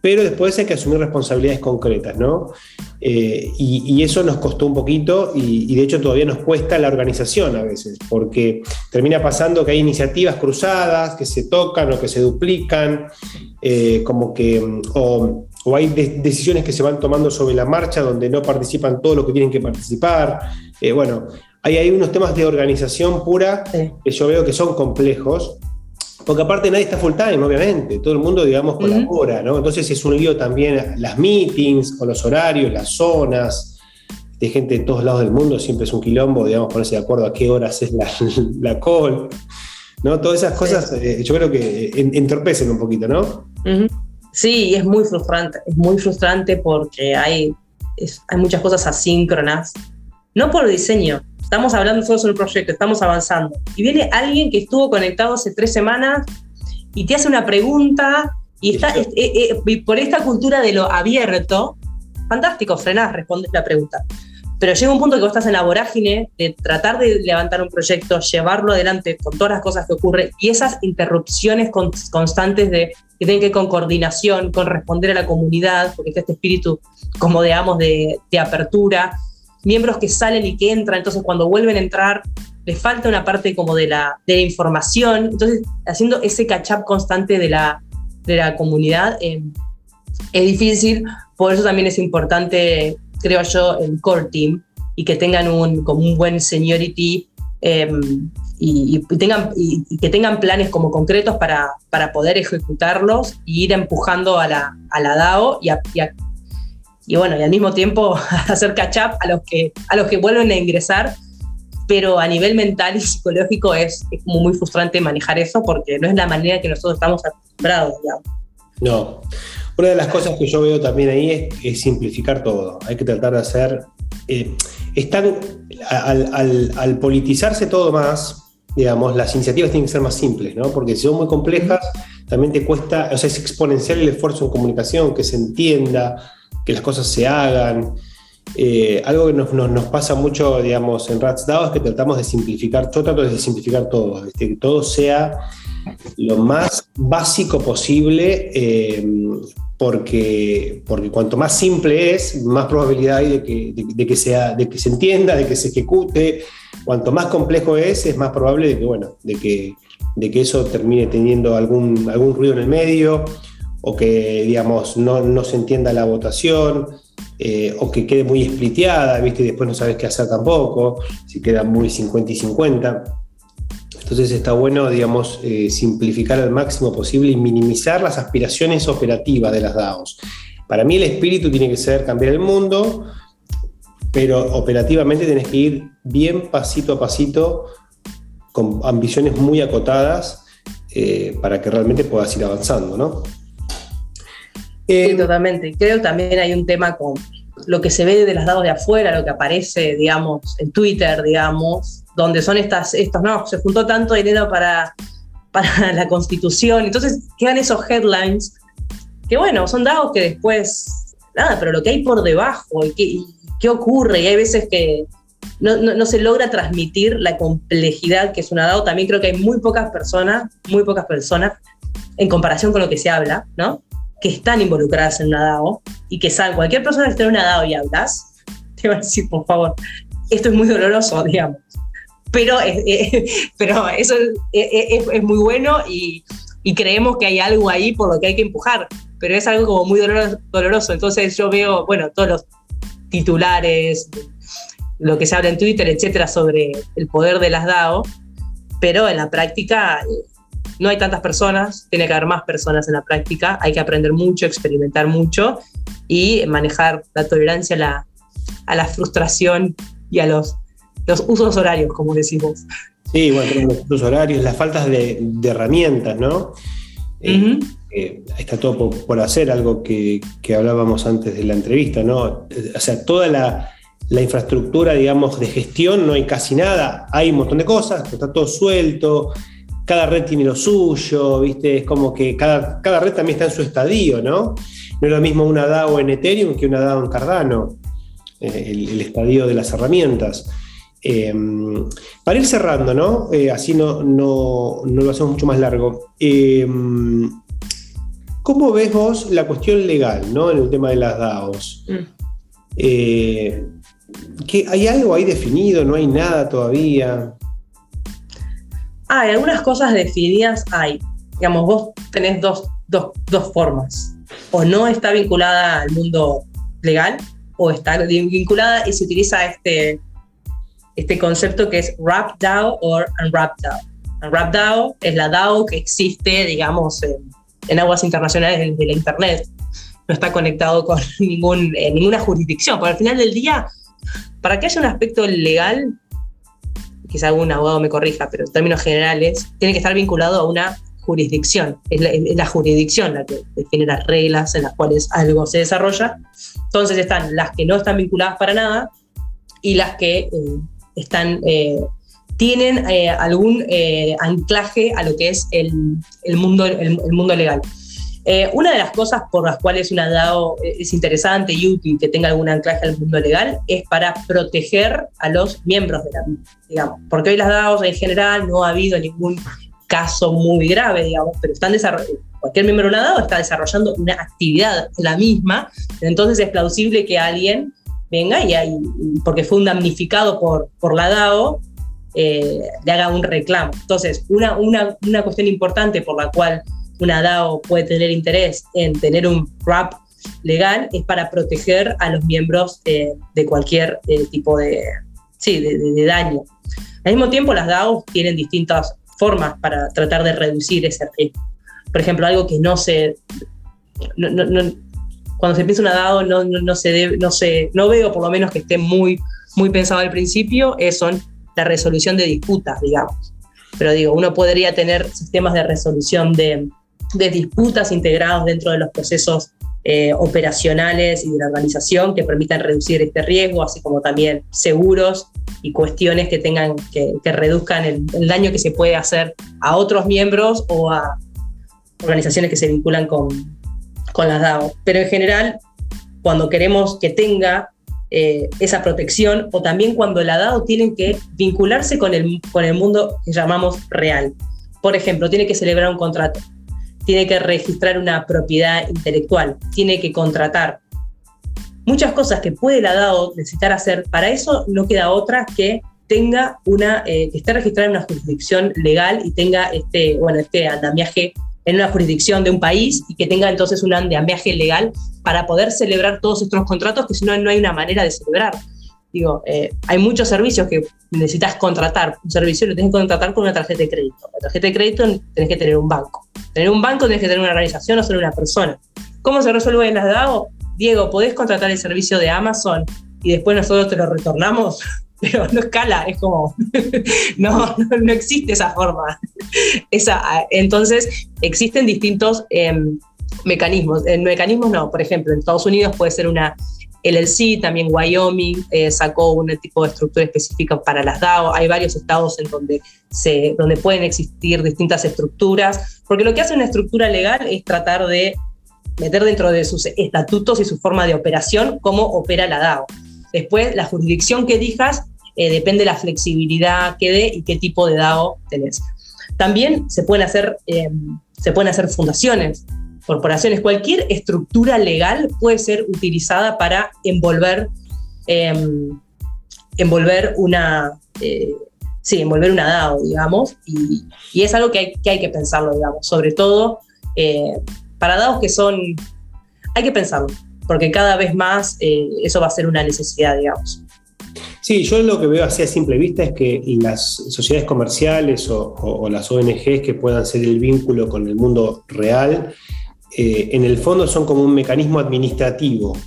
pero después hay que asumir responsabilidades concretas, ¿no? Eh, y, eso nos costó un poquito y, de hecho todavía nos cuesta la organización a veces, porque termina pasando que hay iniciativas cruzadas que se tocan o que se duplican, eh, como que, o, hay decisiones que se van tomando sobre la marcha donde no participan todos los que tienen que participar. Eh, bueno, hay, hay unos temas de organización pura que yo veo que son complejos, porque aparte nadie está full time, obviamente, todo el mundo, digamos, colabora, ¿no? Entonces es un lío también las meetings, con los horarios, las zonas, de gente de todos lados del mundo, siempre es un quilombo, digamos, ponerse de acuerdo a qué horas es la, la call, ¿no? Todas esas cosas eh, yo creo que entorpecen un poquito, ¿no? Sí, es muy frustrante, es muy frustrante porque hay, hay muchas cosas asíncronas no por diseño. Estamos hablando solo sobre un proyecto, estamos avanzando. Y viene alguien que estuvo conectado hace tres semanas y te hace una pregunta y está por esta cultura de lo abierto, fantástico, frenás, respondes la pregunta. Pero llega un punto que vos estás en la vorágine de tratar de levantar un proyecto, llevarlo adelante con todas las cosas que ocurren y esas interrupciones constantes de que tienen que ver con coordinación, con responder a la comunidad, porque está este espíritu, como digamos, de, de apertura, miembros que salen y que entran, entonces cuando vuelven a entrar les falta una parte como de la, de información, entonces haciendo ese catch-up constante de la, de la comunidad eh, es difícil, por eso también es importante, creo yo, el core team y que tengan un, como un buen seniority em, y, tengan, y, que tengan planes como concretos para, para poder ejecutarlos e ir empujando a la, a la DAO y a, a y bueno, y al mismo tiempo hacer catch up a los que, a los que vuelven a ingresar, pero a nivel mental y psicológico es, es como muy frustrante manejar eso porque no es la manera que nosotros estamos acostumbrados, digamos. No. Una de las cosas que yo veo también ahí es, simplificar todo. Hay que tratar de hacer. Eh, al, politizarse todo más, digamos, las iniciativas tienen que ser más simples, ¿no? Porque si son muy complejas, también te cuesta, o sea, es exponencial el esfuerzo en comunicación, que se entienda, que las cosas se hagan. Eh, algo que nos, pasa mucho, digamos, en Rats DAO es que tratamos de simplificar, yo trato de simplificar todo, que todo sea lo más básico posible, eh, porque, porque cuanto más simple es, más probabilidad hay de que, que sea, de que se entienda, de que se ejecute. Cuanto más complejo es, es más probable de que, bueno, de que, de que eso termine teniendo algún, algún ruido en el medio o que, digamos, no, no se entienda la votación. Eh, o que quede muy spliteada, ¿viste? Y después no sabes qué hacer tampoco, si queda muy 50 y 50. Entonces está bueno, digamos, eh, simplificar al máximo posible y minimizar las aspiraciones operativas de las DAOs. Para mí el espíritu tiene que ser cambiar el mundo, pero operativamente tienes que ir bien pasito a pasito, con ambiciones muy acotadas, eh, para que realmente puedas ir avanzando, ¿no? sí, totalmente. Creo que también hay un tema con lo que se ve de las DAOs de afuera, lo que aparece, digamos, en Twitter, digamos, donde son estas, estos, no, se juntó tanto dinero para, para la constitución, entonces quedan esos headlines, que bueno, son dados que después, nada, pero lo que hay por debajo y qué, ocurre, y hay veces que no, se logra transmitir la complejidad que es una DAO, también creo que hay muy pocas personas, muy pocas personas, en comparación con lo que se habla, ¿no? Que están involucradas en una DAO y que saben, cualquier persona que esté en una DAO y hablas, te va a decir, por favor, esto es muy doloroso, digamos pero, eh, eh, pero eso es, es, muy bueno y, y, creemos que hay algo ahí por lo que hay que empujar, pero es algo como muy doloroso. Entonces yo veo, bueno, todos los titulares, lo que se habla en Twitter, etcétera, sobre el poder de las DAO, pero en la práctica eh, no hay tantas personas, tiene que haber más personas en la práctica, hay que aprender mucho, experimentar mucho y manejar la tolerancia a la, a la frustración y a los los usos horarios, como decimos. Sí, bueno, los usos horarios, las faltas de, herramientas, ¿no? Eh, eh, está todo por, hacer, algo que, hablábamos antes de la entrevista, ¿no? O sea, toda la, infraestructura, digamos, de gestión, no hay casi nada, hay un montón de cosas, está todo suelto, cada red tiene lo suyo, ¿viste? Es como que cada, cada red también está en su estadio, ¿no? No es lo mismo una DAO en Ethereum que una DAO en Cardano, eh, el, estadio de las herramientas. Em, para ir cerrando, ¿no? Eh, así no, no, lo hacemos mucho más largo. Em, ¿Cómo ves vos la cuestión legal, ¿no? En el tema de las DAOs. Mm. Eh, ¿Hay algo ahí definido? ¿No hay nada todavía? Hay algunas cosas definidas, hay. Digamos, vos tenés dos, dos formas. O no está vinculada al mundo legal, o está vinculada y se utiliza este este concepto que es Wrap DAO o Unwrap DAO. Unwrap DAO es la DAO que existe, digamos, en, aguas internacionales de, la Internet. No está conectado con ningún, eh, ninguna jurisdicción. Pero al final del día, para que haya un aspecto legal, quizá algún abogado me corrija, pero en términos generales, tiene que estar vinculado a una jurisdicción. Es la, jurisdicción la que define las reglas en las cuales algo se desarrolla. Entonces están las que no están vinculadas para nada y las que eh, están, eh, tienen eh, algún eh, anclaje a lo que es el, mundo, el, mundo legal. Una de las cosas por las cuales una DAO es interesante y útil que tenga algún anclaje al mundo legal es para proteger a los miembros de la digamos. Porque hoy las DAOs en general no ha habido ningún caso muy grave, digamos, pero están cualquier miembro de una DAO está desarrollando una actividad la misma, entonces es plausible que alguien venga y, hay, porque fue un damnificado por, por la DAO, eh, le haga un reclamo. Entonces, una, una, una, cuestión importante por la cual una DAO puede tener interés en tener un RAP legal es para proteger a los miembros eh, de cualquier eh, tipo de, sí, de, daño. Al mismo tiempo, las DAOs tienen distintas formas para tratar de reducir ese riesgo. Por ejemplo, algo que no se, no, cuando se piensa una DAO no, no, se debe, no, se, no veo por lo menos que esté muy, muy pensado al principio, es son la resolución de disputas, digamos. Pero digo, uno podría tener sistemas de resolución de, de disputas integrados dentro de los procesos eh, operacionales y de la organización que permitan reducir este riesgo, así como también seguros y cuestiones que tengan que, reduzcan el, daño que se puede hacer a otros miembros o a organizaciones que se vinculan con, con las DAO. Pero en general, cuando queremos que tenga eh, esa protección o también cuando la DAO tiene que vincularse con el, con el mundo que llamamos real. Por ejemplo, tiene que celebrar un contrato, tiene que registrar una propiedad intelectual, tiene que contratar. Muchas cosas que puede la DAO necesitar hacer, para eso no queda otra que tenga una, eh, que esté registrada en una jurisdicción legal y tenga este, bueno, este andamiaje en una jurisdicción de un país y que tenga entonces un andamiaje legal para poder celebrar todos estos contratos, que si no, no hay una manera de celebrar. Digo, eh, hay muchos servicios que necesitas contratar. Un servicio lo tienes que contratar con una tarjeta de crédito. La tarjeta de crédito tenés que tener un banco. Tener un banco tenés que tener una organización, no solo una persona. ¿Cómo se resuelve en las DAO? Diego, ¿podés contratar el servicio de Amazon y después nosotros te lo retornamos? pero no escala, es como, no, no, existe esa forma. Esa, entonces, existen distintos em, mecanismos. En mecanismos no, por ejemplo, en Estados Unidos puede ser una LLC, también Wyoming eh, sacó un tipo de estructura específica para las DAO. Hay varios estados en donde, se, donde pueden existir distintas estructuras, porque lo que hace una estructura legal es tratar de meter dentro de sus estatutos y su forma de operación cómo opera la DAO. Después, la jurisdicción que elijas eh, depende de la flexibilidad que dé y qué tipo de DAO tenés. También se pueden hacer, eh, se pueden hacer fundaciones, corporaciones, cualquier estructura legal puede ser utilizada para envolver, em, envolver una... Eh, envolver una DAO, digamos, y, es algo que hay, que hay, que pensarlo, digamos, sobre todo para DAOs que son, hay que pensarlo, porque cada vez más eh, eso va a ser una necesidad, digamos. Sí, yo lo que veo así a simple vista es que las sociedades comerciales o, las ONGs que puedan ser el vínculo con el mundo real, eh, en el fondo son como un mecanismo administrativo.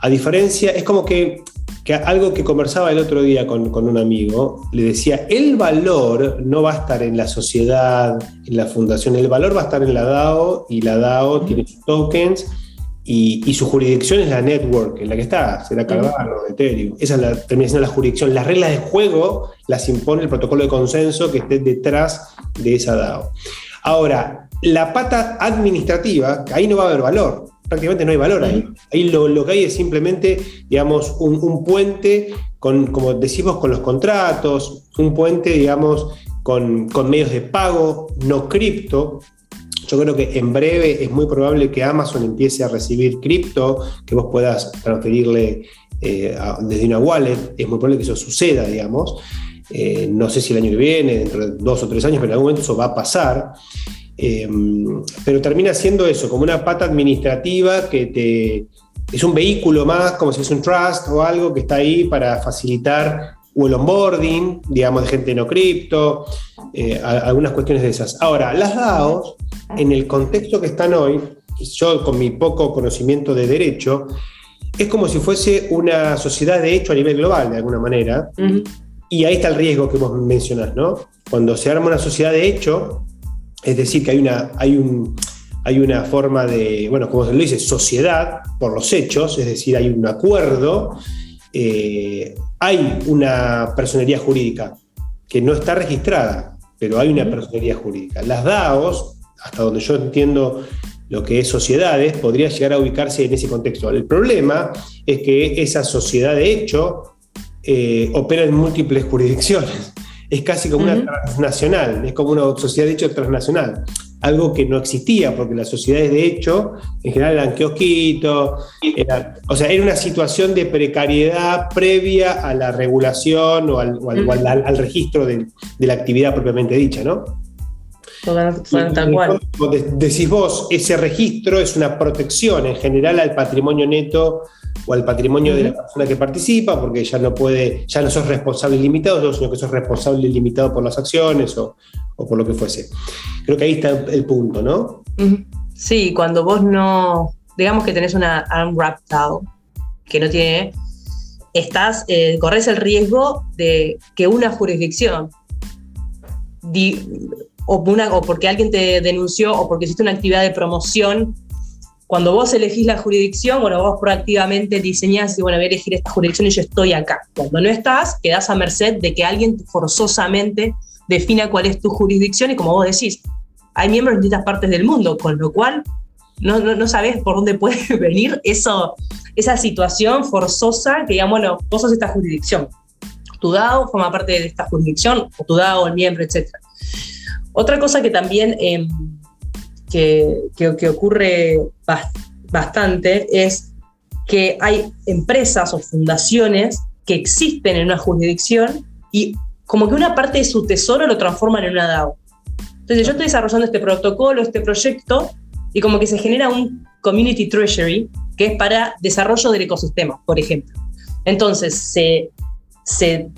A diferencia, es como que, algo que conversaba el otro día con, con, un amigo, le decía, el valor no va a estar en la sociedad, en la fundación, el valor va a estar en la DAO y la DAO tiene sus tokens y, su jurisdicción es la network en la que está, será Cardano, Ethereum. Esa es la, termina siendo la jurisdicción. Las reglas de juego las impone el protocolo de consenso que esté detrás de esa DAO. Ahora, la pata administrativa, ahí no va a haber valor, prácticamente no hay valor ahí. Ahí lo, que hay es simplemente, digamos, un, puente con, como decimos, con los contratos, un puente, digamos, con, con medios de pago no cripto, yo creo que en breve es muy probable que Amazon empiece a recibir cripto, que vos puedas transferirle eh, desde una wallet. Es muy probable que eso suceda, digamos. Eh, no sé si el año que viene, dentro de dos o tres años, pero en algún momento eso va a pasar. Em, pero termina siendo eso, como una pata administrativa que te, es un vehículo más, como si es un trust o algo que está ahí para facilitar o el onboarding, digamos, de gente no cripto, eh, algunas cuestiones de esas. Ahora, las DAOs en el contexto que están hoy, yo con mi poco conocimiento de derecho, es como si fuese una sociedad de hecho a nivel global, de alguna manera. Y ahí está el riesgo que vos mencionás, ¿no? Cuando se arma una sociedad de hecho, es decir, que hay una, hay un, hay una forma de, bueno, como se lo dice, sociedad por los hechos, es decir, hay un acuerdo, eh, hay una personería jurídica que no está registrada, pero hay una personería jurídica. Las DAOs hasta donde yo entiendo lo que es sociedades, podría llegar a ubicarse en ese contexto. El problema es que esa sociedad de hecho eh, opera en múltiples jurisdicciones. Es casi como una transnacional, es como una sociedad de hecho transnacional. Algo que no existía, porque las sociedades de hecho en general eran kiosquitos, o sea, era una situación de precariedad previa a la regulación o al, al, registro de, de la actividad propiamente dicha, ¿no? Decís vos, ese registro es una protección en general al patrimonio neto o al patrimonio de la persona que participa, porque ya no puede, ya no sos responsable ilimitado, sino que sos responsable ilimitado por las acciones o, por lo que fuese. Creo que ahí está el punto, ¿no? Sí, cuando vos no, digamos que tenés una unwrapped DAO que no tiene, estás, eh, corres el riesgo de que una jurisdicción o, una, o porque alguien te denunció o porque hiciste una actividad de promoción, cuando vos elegís la jurisdicción, bueno, vos proactivamente diseñás y bueno, voy a elegir esta jurisdicción y yo estoy acá. Cuando no estás, quedás a merced de que alguien forzosamente defina cuál es tu jurisdicción y como vos decís, hay miembros de distintas partes del mundo, con lo cual no, no, sabes por dónde puede venir eso, esa situación forzosa que digan, bueno, vos sos esta jurisdicción. Tu DAO forma parte de esta jurisdicción, o tu DAO, el miembro, etc. Otra cosa que también em, que, que, ocurre bastante es que hay empresas o fundaciones que existen en una jurisdicción y como que una parte de su tesoro lo transforman en una DAO. Entonces yo estoy desarrollando este protocolo, este proyecto, y como que se genera un community treasury que es para desarrollo del ecosistema, por ejemplo. Entonces se, se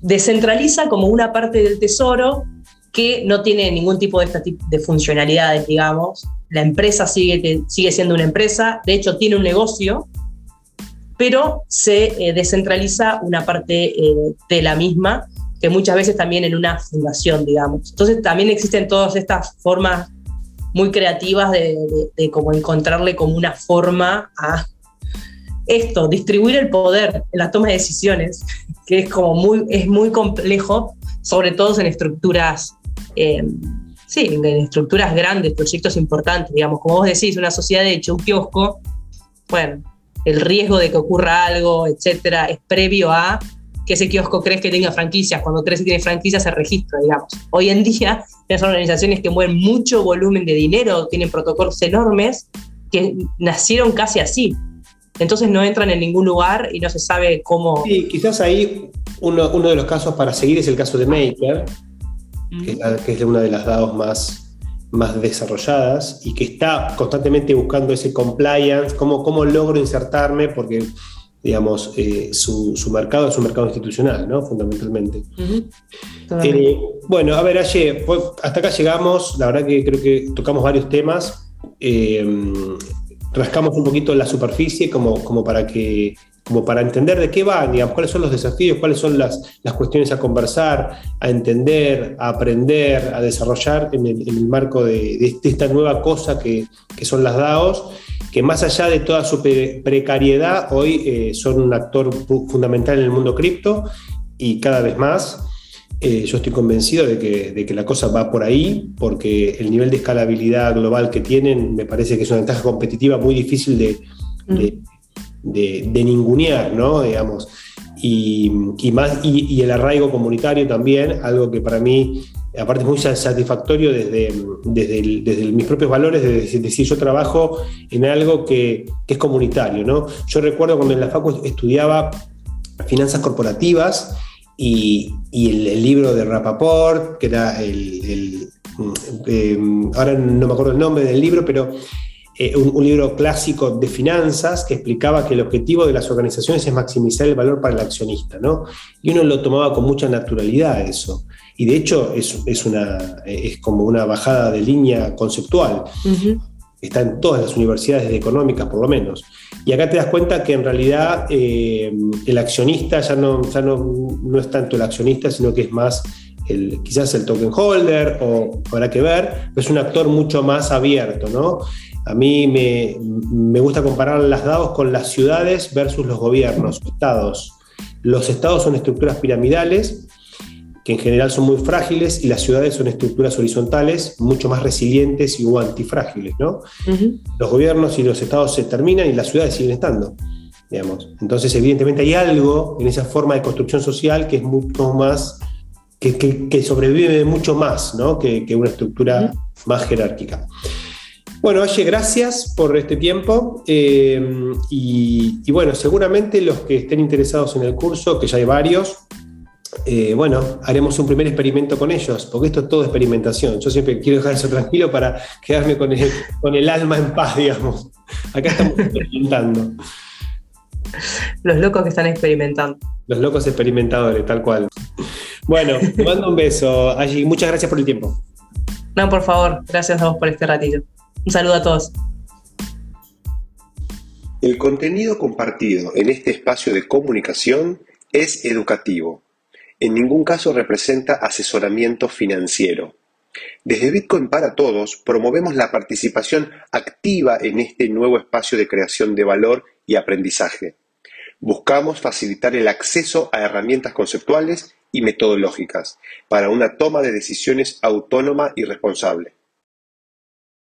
descentraliza como una parte del tesoro que no tiene ningún tipo de, de funcionalidades, digamos. La empresa sigue, sigue siendo una empresa, de hecho tiene un negocio, pero se eh, descentraliza una parte eh, de la misma, que muchas veces también en una fundación, digamos. Entonces también existen todas estas formas muy creativas de, como encontrarle como una forma a esto, distribuir el poder en la toma de decisiones, que es como muy, es muy complejo, sobre todo en estructuras, eh, sí, en estructuras grandes, proyectos importantes, digamos, como vos decís, una sociedad de hecho, un kiosco, bueno, el riesgo de que ocurra algo, etcétera, es previo a que ese kiosco crees que tenga franquicias. Cuando crees que tiene franquicias se registra, digamos. Hoy en día, son organizaciones que mueven mucho volumen de dinero, tienen protocolos enormes que nacieron casi así. Entonces no entran en ningún lugar y no se sabe cómo. Sí, quizás ahí uno, uno de los casos para seguir es el caso de Maker, que, es una de las DAOs más, más desarrolladas y que está constantemente buscando ese compliance, cómo, cómo logro insertarme, porque digamos, eh, su, mercado es un mercado institucional, ¿no? Fundamentalmente. Eh, bueno, a ver, Aye, pues, hasta acá llegamos, la verdad que creo que tocamos varios temas, eh, rascamos un poquito la superficie como, como para que como para entender de qué va, digamos, cuáles son los desafíos, cuáles son las, las cuestiones a conversar, a entender, a aprender, a desarrollar en el, marco de, esta nueva cosa que, que son las DAOs que más allá de toda su precariedad, hoy eh, son un actor fundamental en el mundo cripto y cada vez más. Eh, yo estoy convencido de que, de que, la cosa va por ahí, porque el nivel de escalabilidad global que tienen me parece que es una ventaja competitiva muy difícil de, de, de, ningunear, ¿no? Digamos. Y, y más, y, el arraigo comunitario también, algo que para mí aparte es muy satisfactorio desde, desde, mis propios valores, de decir, yo trabajo en algo que, es comunitario. ¿no? Yo recuerdo cuando en la facu estudiaba finanzas corporativas y, el, libro de Rapaport, que era el, eh, ahora no me acuerdo el nombre del libro, pero eh, un, un, libro clásico de finanzas que explicaba que el objetivo de las organizaciones es maximizar el valor para el accionista, ¿no? Y uno lo tomaba con mucha naturalidad eso y de hecho es, una, es como una bajada de línea conceptual. Está en todas las universidades económicas, por lo menos. Y acá te das cuenta que en realidad eh, el accionista ya, no, ya no, no, es tanto el accionista, sino que es más el, quizás el token holder, o habrá que ver, es un actor mucho más abierto, ¿no? A mí me, me gusta comparar las DAOs con las ciudades versus los gobiernos, estados. Los estados son estructuras piramidales que en general son muy frágiles y las ciudades son estructuras horizontales mucho más resilientes y antifrágiles, ¿no? Los gobiernos y los estados se terminan y las ciudades siguen estando, digamos. Entonces, evidentemente hay algo en esa forma de construcción social que es mucho más, que, sobrevive mucho más, ¿no? Que, una estructura más jerárquica. Bueno, oye, gracias por este tiempo eh, y, y bueno, seguramente los que estén interesados en el curso, que ya hay varios, eh, bueno, haremos un primer experimento con ellos, porque esto es todo experimentación. Yo siempre quiero dejar eso tranquilo para quedarme con el, con el alma en paz, digamos. Acá estamos experimentando. Los locos que están experimentando. Los locos experimentadores, tal cual. Bueno, te mando un beso, Allí. Muchas gracias por el tiempo. No, por favor, gracias a vos por este ratito. Un saludo a todos. El contenido compartido en este espacio de comunicación es educativo en ningún caso representa asesoramiento financiero. Desde Bitcoin para Todos promovemos la participación activa en este nuevo espacio de creación de valor y aprendizaje. Buscamos facilitar el acceso a herramientas conceptuales y metodológicas para una toma de decisiones autónoma y responsable.